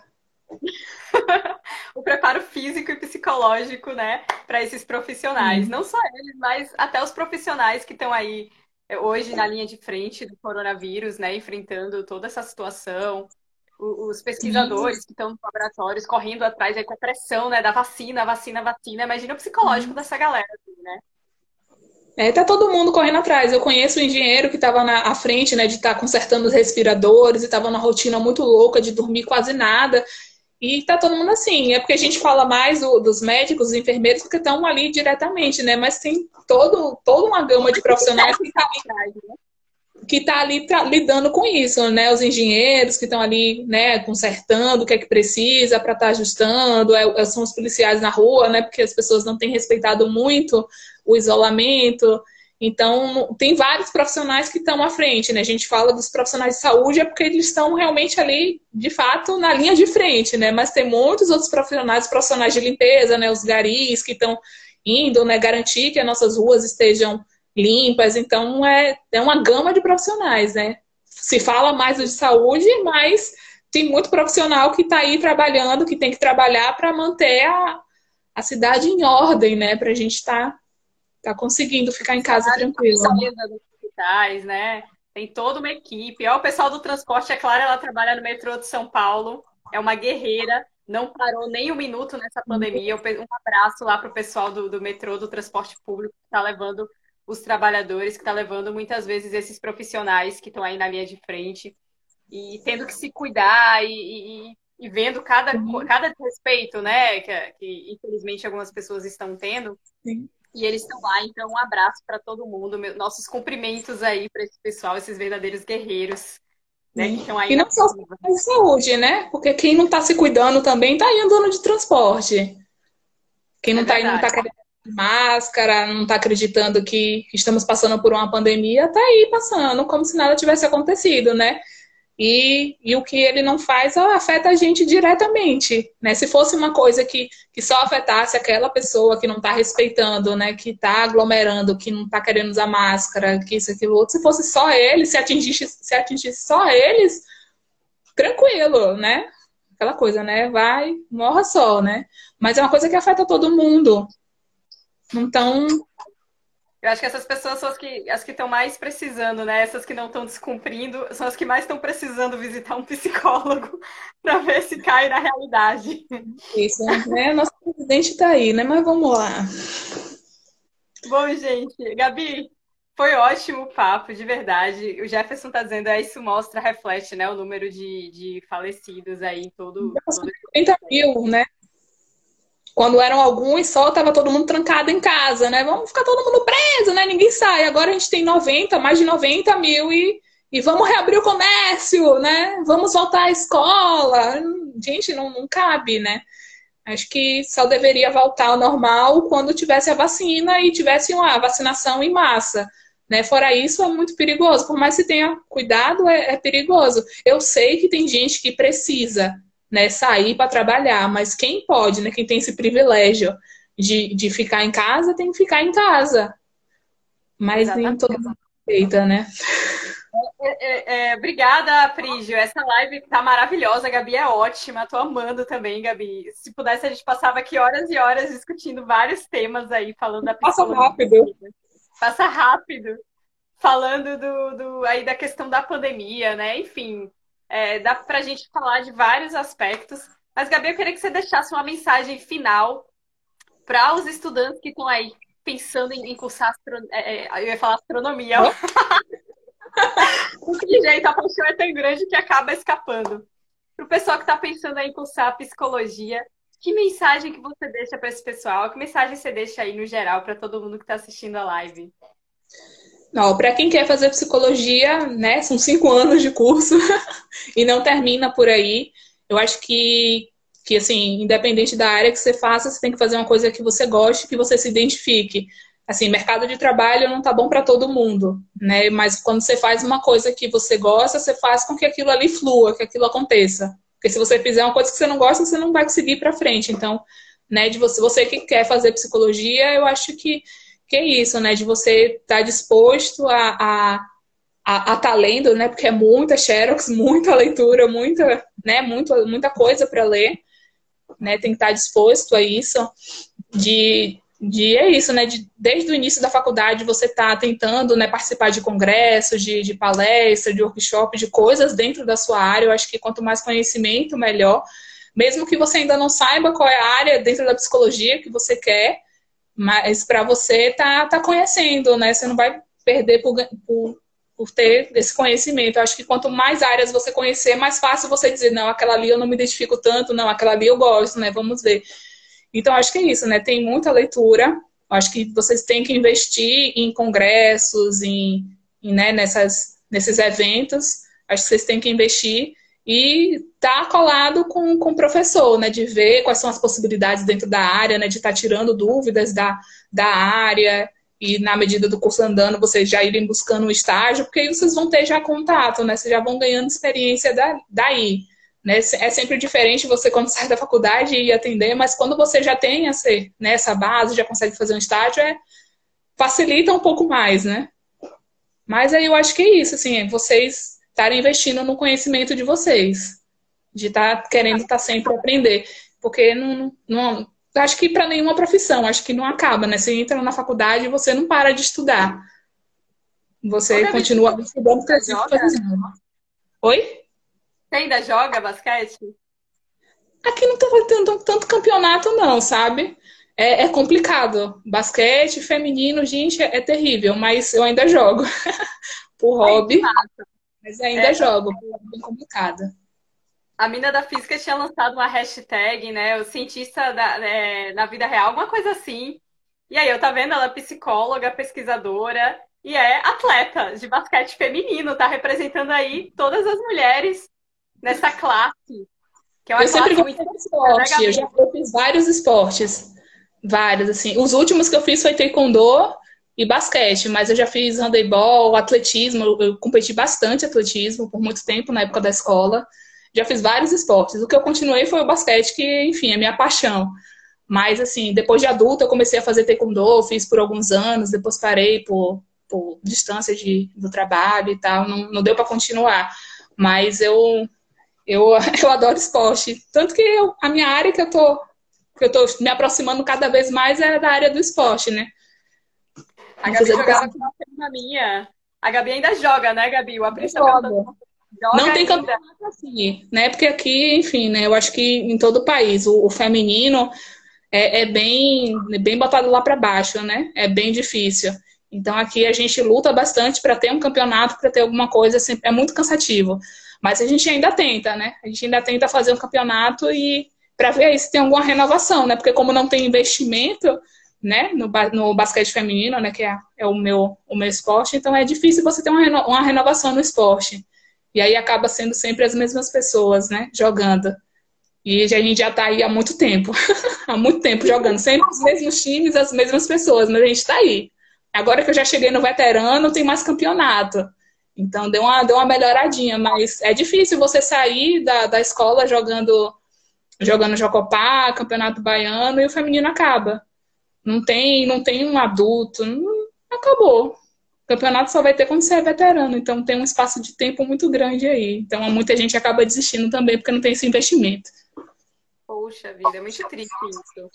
o preparo físico e psicológico, né, para esses profissionais. Hum. Não só eles, mas até os profissionais que estão aí é, hoje na linha de frente do coronavírus, né, enfrentando toda essa situação, os pesquisadores que estão nos laboratórios correndo atrás aí com a pressão, né, da vacina, vacina, vacina. Imagina o psicológico uhum. dessa galera, assim, né? É, tá todo mundo correndo atrás. Eu conheço um engenheiro que estava na frente, né, de estar tá consertando os respiradores e estava numa rotina muito louca de dormir quase nada. E tá todo mundo assim. É porque a gente fala mais do, dos médicos, dos enfermeiros, porque estão ali diretamente, né? Mas tem todo, toda uma gama de profissionais que tá ali, né? Que está ali lidando com isso, né? Os engenheiros que estão ali, né, consertando o que é que precisa para estar tá ajustando, é, é, são os policiais na rua, né? Porque as pessoas não têm respeitado muito o isolamento. Então, tem vários profissionais que estão à frente, né? A gente fala dos profissionais de saúde é porque eles estão realmente ali, de fato, na linha de frente, né? Mas tem muitos outros profissionais, profissionais de limpeza, né? Os garis que estão indo, né? Garantir que as nossas ruas estejam limpas. Então, é, é uma gama de profissionais, né? Se fala mais de saúde, mas tem muito profissional que está aí trabalhando, que tem que trabalhar para manter a, a cidade em ordem, né? Para a gente estar tá, tá conseguindo ficar em casa tranquilo. Hospitais, né? Tem toda uma equipe. Ó, o pessoal do transporte, é claro, ela trabalha no metrô de São Paulo, é uma guerreira, não parou nem um minuto nessa pandemia. Um abraço lá para o pessoal do, do metrô, do transporte público, que está levando os trabalhadores, que está levando muitas vezes esses profissionais que estão aí na linha de frente e tendo que se cuidar e, e, e vendo cada, cada respeito, né, que, que, infelizmente algumas pessoas estão tendo. Sim. E eles estão lá, então um abraço para todo mundo, nossos cumprimentos aí para esse pessoal, esses verdadeiros guerreiros. Né, que estão aí e não só de saúde, né? Porque quem não está se cuidando também está aí andando de transporte. Quem não está é tá, não tá querendo máscara, não está acreditando que estamos passando por uma pandemia, está aí passando como se nada tivesse acontecido, né? E, e o que ele não faz afeta a gente diretamente, né? Se fosse uma coisa que, que só afetasse aquela pessoa que não está respeitando, né? Que está aglomerando, que não está querendo usar máscara, que isso, aquilo, outro, se fosse só ele, se atingisse, se atingisse só eles, tranquilo, né? Aquela coisa, né? Vai, morra só, né? Mas é uma coisa que afeta todo mundo. Então. Eu acho que essas pessoas são as que as que estão mais precisando, né? Essas que não estão descumprindo, são as que mais estão precisando visitar um psicólogo para ver se cai na realidade. Isso, né? Nosso presidente está aí, né? Mas vamos lá. Bom, gente, Gabi, foi ótimo o papo, de verdade. O Jefferson tá dizendo, é, isso mostra, reflete, né, o número de, de falecidos aí em todo... todo... 30 mil, né? Quando eram alguns só, tava todo mundo trancado em casa, né? Vamos ficar todo mundo preso, né? Ninguém sai. Agora a gente tem 90, mais de 90 mil e, e vamos reabrir o comércio, né? Vamos voltar à escola. Gente, não, não cabe, né? Acho que só deveria voltar ao normal quando tivesse a vacina e tivesse uma vacinação em massa. Né? Fora isso, é muito perigoso. Por mais que tenha cuidado, é, é perigoso. Eu sei que tem gente que precisa né, sair para trabalhar, mas quem pode, né, quem tem esse privilégio de, de ficar em casa, tem que ficar em casa. Mas Exatamente. nem todo mundo aceita, né? É, é, é, obrigada, Prígio. Essa live tá maravilhosa. A Gabi é ótima. Tô amando também, Gabi. Se pudesse, a gente passava aqui horas e horas discutindo vários temas aí, falando da Passa rápido. Passa rápido. Falando do, do, aí da questão da pandemia, né? Enfim, é, dá pra gente falar de vários aspectos. Mas, Gabi, eu queria que você deixasse uma mensagem final para os estudantes que estão aí pensando em, em cursar astro... É, é, eu ia falar astronomia. que jeito, a paixão é tão grande que acaba escapando. Para o pessoal que está pensando em cursar psicologia, que mensagem que você deixa para esse pessoal? Que mensagem você deixa aí no geral para todo mundo que está assistindo a live? Para quem quer fazer psicologia, né, são cinco anos de curso e não termina por aí. Eu acho que, que, assim, independente da área que você faça, você tem que fazer uma coisa que você goste, que você se identifique assim, mercado de trabalho não tá bom para todo mundo, né? Mas quando você faz uma coisa que você gosta, você faz com que aquilo ali flua, que aquilo aconteça. Porque se você fizer uma coisa que você não gosta, você não vai conseguir para frente. Então, né, de você, você que quer fazer psicologia, eu acho que, que é isso, né? De você estar tá disposto a, a a, a tá lendo, né? Porque é muita xerox, muita leitura, muita, né? Muito, muita coisa para ler, né? Tem que estar tá disposto a isso, de, de é isso, né? De, desde o início da faculdade você está tentando né, participar de congressos, de, de palestras, de workshop, de coisas dentro da sua área. Eu acho que quanto mais conhecimento, melhor. Mesmo que você ainda não saiba qual é a área dentro da psicologia que você quer, mas para você tá, tá conhecendo, né? Você não vai perder por, por, por ter esse conhecimento. Eu acho que quanto mais áreas você conhecer, mais fácil você dizer, não, aquela ali eu não me identifico tanto, não, aquela ali eu gosto, né? Vamos ver. Então, acho que é isso, né? Tem muita leitura. Acho que vocês têm que investir em congressos, em, em né, nessas, nesses eventos. Acho que vocês têm que investir e tá colado com, com o professor, né? De ver quais são as possibilidades dentro da área, né? De estar tá tirando dúvidas da, da área e na medida do curso andando, vocês já irem buscando um estágio, porque aí vocês vão ter já contato, né? Vocês já vão ganhando experiência da, daí. Né? É sempre diferente você quando sai da faculdade e atender, mas quando você já tem essa, né, essa base, já consegue fazer um estágio, é, facilita um pouco mais, né? Mas aí eu acho que é isso, assim, é vocês estarem investindo no conhecimento de vocês, de estar tá querendo estar tá sempre aprender, porque não, não acho que para nenhuma profissão, acho que não acaba, né? Você entra na faculdade e você não para de estudar. Você continua estudando, crescendo, fazendo. Oi? Você ainda joga basquete? Aqui não tá tendo tanto campeonato, não, sabe? É, é, complicado. Basquete feminino, gente, é, é, terrível, mas eu ainda jogo. Por hobby. Mas ainda é, jogo. É bem complicado. A mina da física tinha lançado uma hashtag, né? O cientista da, é, na vida real, alguma coisa assim. E aí, eu tá vendo? Ela é psicóloga, pesquisadora e é atleta de basquete feminino, tá representando aí todas as mulheres nessa classe. Que é uma eu sempre gostei de esporte. Né, eu já fiz vários esportes. Vários, assim. Os últimos que eu fiz foi taekwondo e basquete, mas eu já fiz handebol, atletismo. Eu competi bastante atletismo por muito tempo na época da escola. Já fiz vários esportes. O que eu continuei foi o basquete, que, enfim, é minha paixão. Mas, assim, depois de adulta, eu comecei a fazer taekwondo, fiz por alguns anos, depois parei por, por distância de, do trabalho e tal. Não, não deu para continuar. Mas eu eu, eu adoro esporte. Tanto que eu, a minha área que eu tô que eu tô me aproximando cada vez mais é da área do esporte, né? A Gabi jogava com uma minha. A Gabi ainda joga, né, Gabi? O Aprício joga. joga Não tem campeonato assim, né? Porque aqui, enfim, né? Eu acho que em todo o país, o, o feminino é, é bem, bem botado lá para baixo, né? É bem difícil. Então aqui a gente luta bastante para ter um campeonato, para ter alguma coisa, assim, é muito cansativo. Mas a gente ainda tenta, né? A gente ainda tenta fazer um campeonato e para ver aí se tem alguma renovação, né? Porque como não tem investimento, né, no, no basquete feminino, né, que é, é o, meu, o meu esporte, então é difícil você ter uma, reno, uma renovação no esporte. E aí acaba sendo sempre as mesmas pessoas, né, jogando. E a gente já está aí há muito tempo, há muito tempo jogando, sempre os mesmos times, as mesmas pessoas, mas a gente está aí. Agora que eu já cheguei no veterano, tem mais campeonato. Então deu uma, deu uma melhoradinha, mas é difícil você sair da, da escola jogando jogando Jocopá, Campeonato Baiano, e o feminino acaba. Não tem, não tem um adulto, não, acabou. O campeonato só vai ter quando você é veterano, então tem um espaço de tempo muito grande aí. Então muita gente acaba desistindo também porque não tem esse investimento. Poxa vida, é muito triste isso.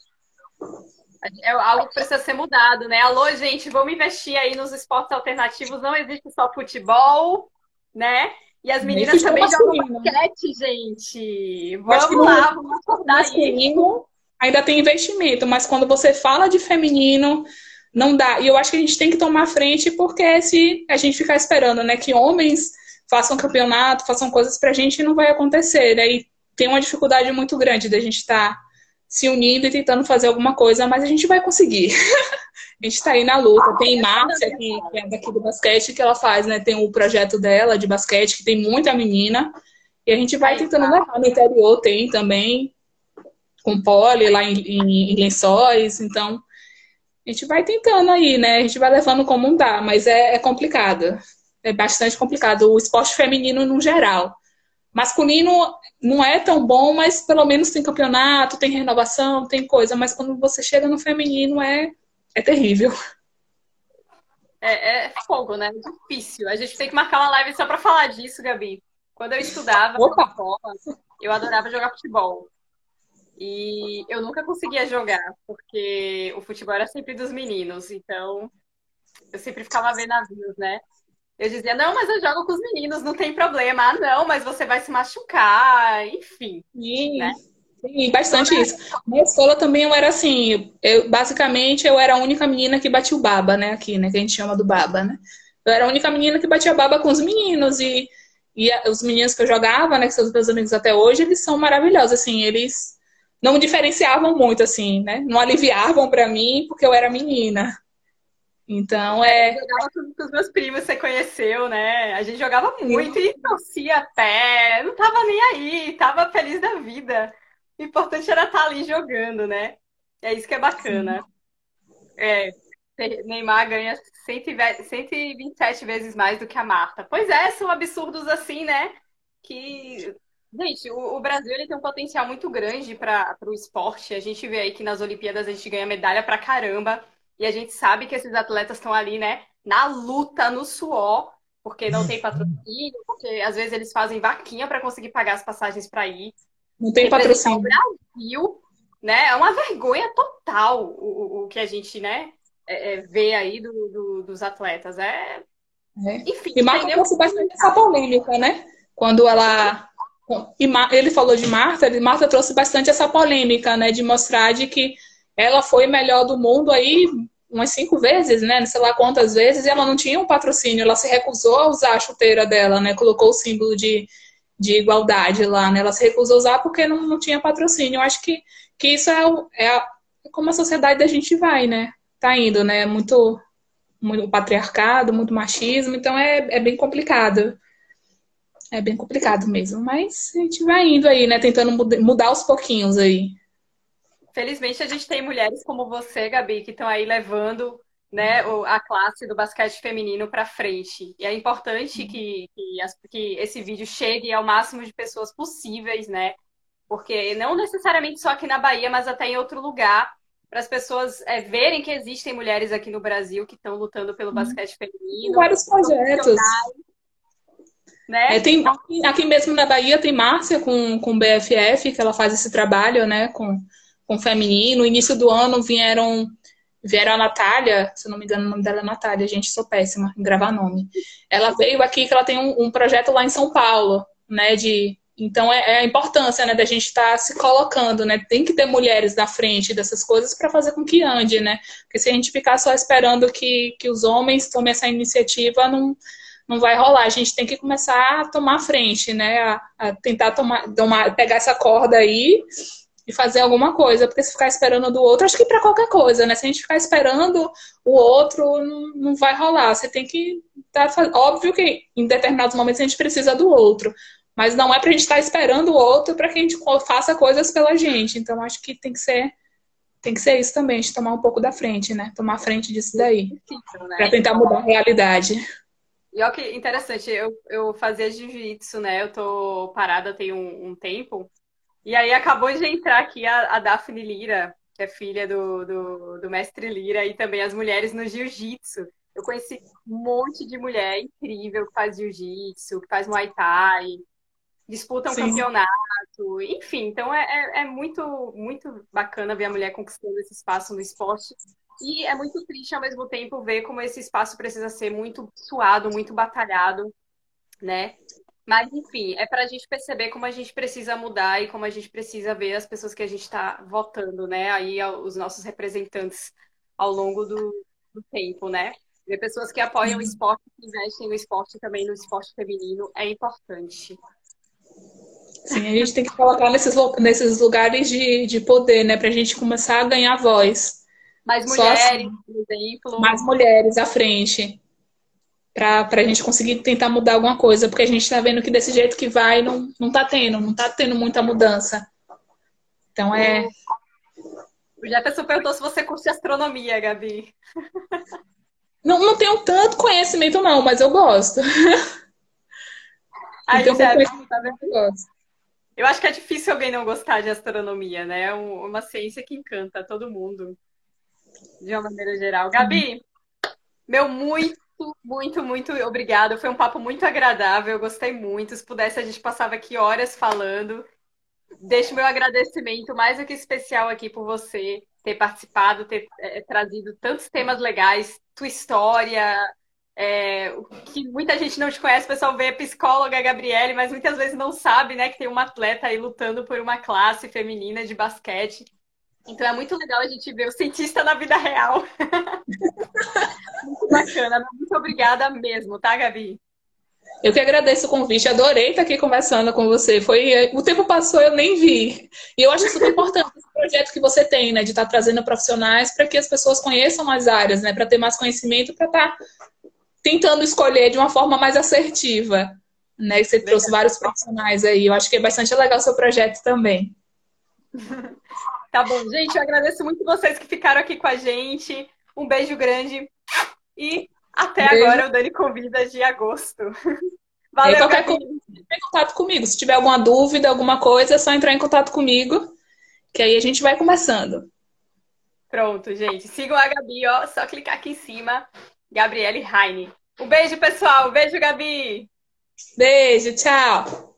É algo que precisa ser mudado, né? Alô, gente, vamos investir aí nos esportes alternativos. Não existe só futebol, né? E as meninas também jogam basquete, gente. Vamos lá, vamos acordar masculino, Ainda tem investimento, mas quando você fala de feminino, não dá. E eu acho que a gente tem que tomar frente, porque se a gente ficar esperando, né, que homens façam campeonato, façam coisas pra gente, não vai acontecer. Daí tem uma dificuldade muito grande da gente estar tá se unindo e tentando fazer alguma coisa, mas a gente vai conseguir. a gente está aí na luta. Tem Márcia, que, é daqui do basquete, que ela faz, né? Tem o projeto dela de basquete, que tem muita menina. E a gente vai tentando levar. No interior tem também, com pole lá em, em, em, lençóis. Então, a gente vai tentando aí, né? A gente vai levando como dá, mas é, é complicado. É bastante complicado. O esporte feminino no geral. Masculino não é tão bom, mas pelo menos tem campeonato, tem renovação, tem coisa. Mas quando você chega no feminino é, é terrível. É, é fogo, né? Difícil. A gente tem que marcar uma live só para falar disso, Gabi. Quando eu estudava Opa. eu adorava jogar futebol. E eu nunca conseguia jogar, porque o futebol era sempre dos meninos. Então, eu sempre ficava vendo navios, né? Eu dizia, não, mas eu jogo com os meninos, não tem problema. Ah, não, mas você vai se machucar, enfim. Sim, né? sim bastante isso. Na escola também eu era assim, eu, basicamente eu era a única menina que batia o baba, né, aqui, né, que a gente chama do baba, né. Eu era a única menina que batia baba com os meninos e, e os meninos que eu jogava, né, que são os meus amigos até hoje, eles são maravilhosos, assim, eles não diferenciavam muito, assim, né, não aliviavam para mim porque eu era menina. Então é. Eu jogava com os meus primos, você conheceu, né? A gente jogava muito Sim. e torcia até. Não tava nem aí, tava feliz da vida. O importante era estar tá ali jogando, né? É isso que é bacana. É, Neymar ganha 127 vezes mais do que a Marta. Pois é, são absurdos assim, né? Que. Gente, o, o Brasil ele tem um potencial muito grande para o esporte. A gente vê aí que nas Olimpíadas a gente ganha medalha pra caramba. E a gente sabe que esses atletas estão ali, né, na luta, no suor, porque não tem patrocínio, porque às vezes eles fazem vaquinha para conseguir pagar as passagens para ir. Não tem patrocínio. O Brasil, né, é uma vergonha total o, o que a gente, né, é, é, vê aí do, do, dos atletas. É. é. Enfim. E Marta trouxe bastante essa polêmica, né? Quando ela. E ele falou de Marta, Marta trouxe bastante essa polêmica, né? De mostrar de que ela foi melhor do mundo aí umas cinco vezes, né? Não sei lá quantas vezes, e ela não tinha um patrocínio, ela se recusou a usar a chuteira dela, né? Colocou o símbolo de, de igualdade lá, né? Ela se recusou a usar porque não, não tinha patrocínio. Eu acho que, que isso é, é, a, é como a sociedade da gente vai, né? Tá indo, né? Muito, muito patriarcado, muito machismo, então é, é bem complicado. É bem complicado mesmo, mas a gente vai indo aí, né? Tentando mudar aos pouquinhos aí. Felizmente a gente tem mulheres como você, Gabi, que estão aí levando né, a classe do basquete feminino para frente. E é importante que, que, as, que, esse vídeo chegue ao máximo de pessoas possíveis, né? Porque não necessariamente só aqui na Bahia, mas até em outro lugar, para as pessoas é, verem que existem mulheres aqui no Brasil que estão lutando pelo uhum. basquete feminino. Tem vários projetos. Né? É, tem, aqui, aqui, mesmo na Bahia tem Márcia com, com BFF, que ela faz esse trabalho, né? Com com feminino. No início do ano vieram vieram a Natália, se não me engano, o nome dela é Natália, gente, sou péssima em gravar nome. Ela veio aqui que ela tem um, um projeto lá em São Paulo, né, de, Então é, é, a importância, né, da gente estar tá se colocando, né? Tem que ter mulheres na frente dessas coisas para fazer com que ande, né? Porque se a gente ficar só esperando que, que os homens tomem essa iniciativa, não, não vai rolar. A gente tem que começar a tomar frente, né? A, a tentar tomar, tomar, pegar essa corda aí e fazer alguma coisa, porque se ficar esperando do outro, acho que para qualquer coisa, né? Se a gente ficar esperando o outro, não, não vai rolar. Você tem que tá, óbvio que em determinados momentos a gente precisa do outro, mas não é para a gente estar tá esperando o outro para que a gente faça coisas pela gente. Então acho que tem que ser tem que ser isso também, a gente tomar um pouco da frente, né? Tomar frente disso daí. Né? Para tentar mudar a realidade. E olha que interessante, eu, eu fazia jiu-jitsu, né? Eu tô parada tem um, um tempo. E aí acabou de entrar aqui a, a Daphne Lira, que é filha do, do, do mestre Lira, e também as mulheres no jiu-jitsu. Eu conheci um monte de mulher incrível que faz jiu-jitsu, que faz muay thai, disputa um campeonato, enfim. Então é, é, é, muito, muito bacana ver a mulher conquistando esse espaço no esporte. E é muito triste ao mesmo tempo ver como esse espaço precisa ser muito suado, muito batalhado, né? Mas, enfim, é para a gente perceber como a gente precisa mudar e como a gente precisa ver as pessoas que a gente está votando, né? Aí, os nossos representantes ao longo do, do tempo, né? Ver pessoas que apoiam o esporte, que investem no esporte também, no esporte feminino, é importante. Sim, a gente tem que colocar nesses, nesses lugares de, de poder, né? Para a gente começar a ganhar voz. Mais mulheres, assim, por exemplo. Mais mulheres à frente para a gente conseguir tentar mudar alguma coisa, porque a gente está vendo que desse jeito que vai não, não tá tendo, não tá tendo muita mudança. Então é. O Jefferson perguntou se você curte astronomia, Gabi. Não, não tenho tanto conhecimento, não, mas eu gosto. Ai, então, Jefferson, tá vendo? Eu, gosto. eu acho que é difícil alguém não gostar de astronomia, né? É uma ciência que encanta todo mundo, de uma maneira geral. Gabi, meu muito muito, muito obrigada. Foi um papo muito agradável, eu gostei muito. Se pudesse, a gente passava aqui horas falando. Deixo meu agradecimento mais do que especial aqui por você ter participado, ter é, trazido tantos temas legais, tua história, é, que muita gente não te conhece, o pessoal vê a psicóloga Gabriele, mas muitas vezes não sabe, né, que tem uma atleta aí lutando por uma classe feminina de basquete. Então é muito legal a gente ver o cientista na vida real. muito bacana. Muito obrigada mesmo, tá, Gabi? Eu que agradeço o convite, adorei estar aqui conversando com você. Foi o tempo passou, eu nem vi. E eu acho super importante esse projeto que você tem, né, de estar trazendo profissionais para que as pessoas conheçam as áreas, né, para ter mais conhecimento, para estar tentando escolher de uma forma mais assertiva, né? Você trouxe vários profissionais aí. Eu acho que é bastante legal o seu projeto também. Tá bom, gente, eu agradeço muito vocês que ficaram aqui com a gente. Um beijo grande e até beijo. agora o Dani Convida de agosto. Valeu, qualquer coisa, em contato comigo. Se tiver alguma dúvida, alguma coisa, é só entrar em contato comigo, que aí a gente vai conversando. Pronto, gente. Sigam a Gabi, ó. Só clicar aqui em cima. Gabriele Heine. Um beijo, pessoal. Um beijo, Gabi. Beijo, tchau.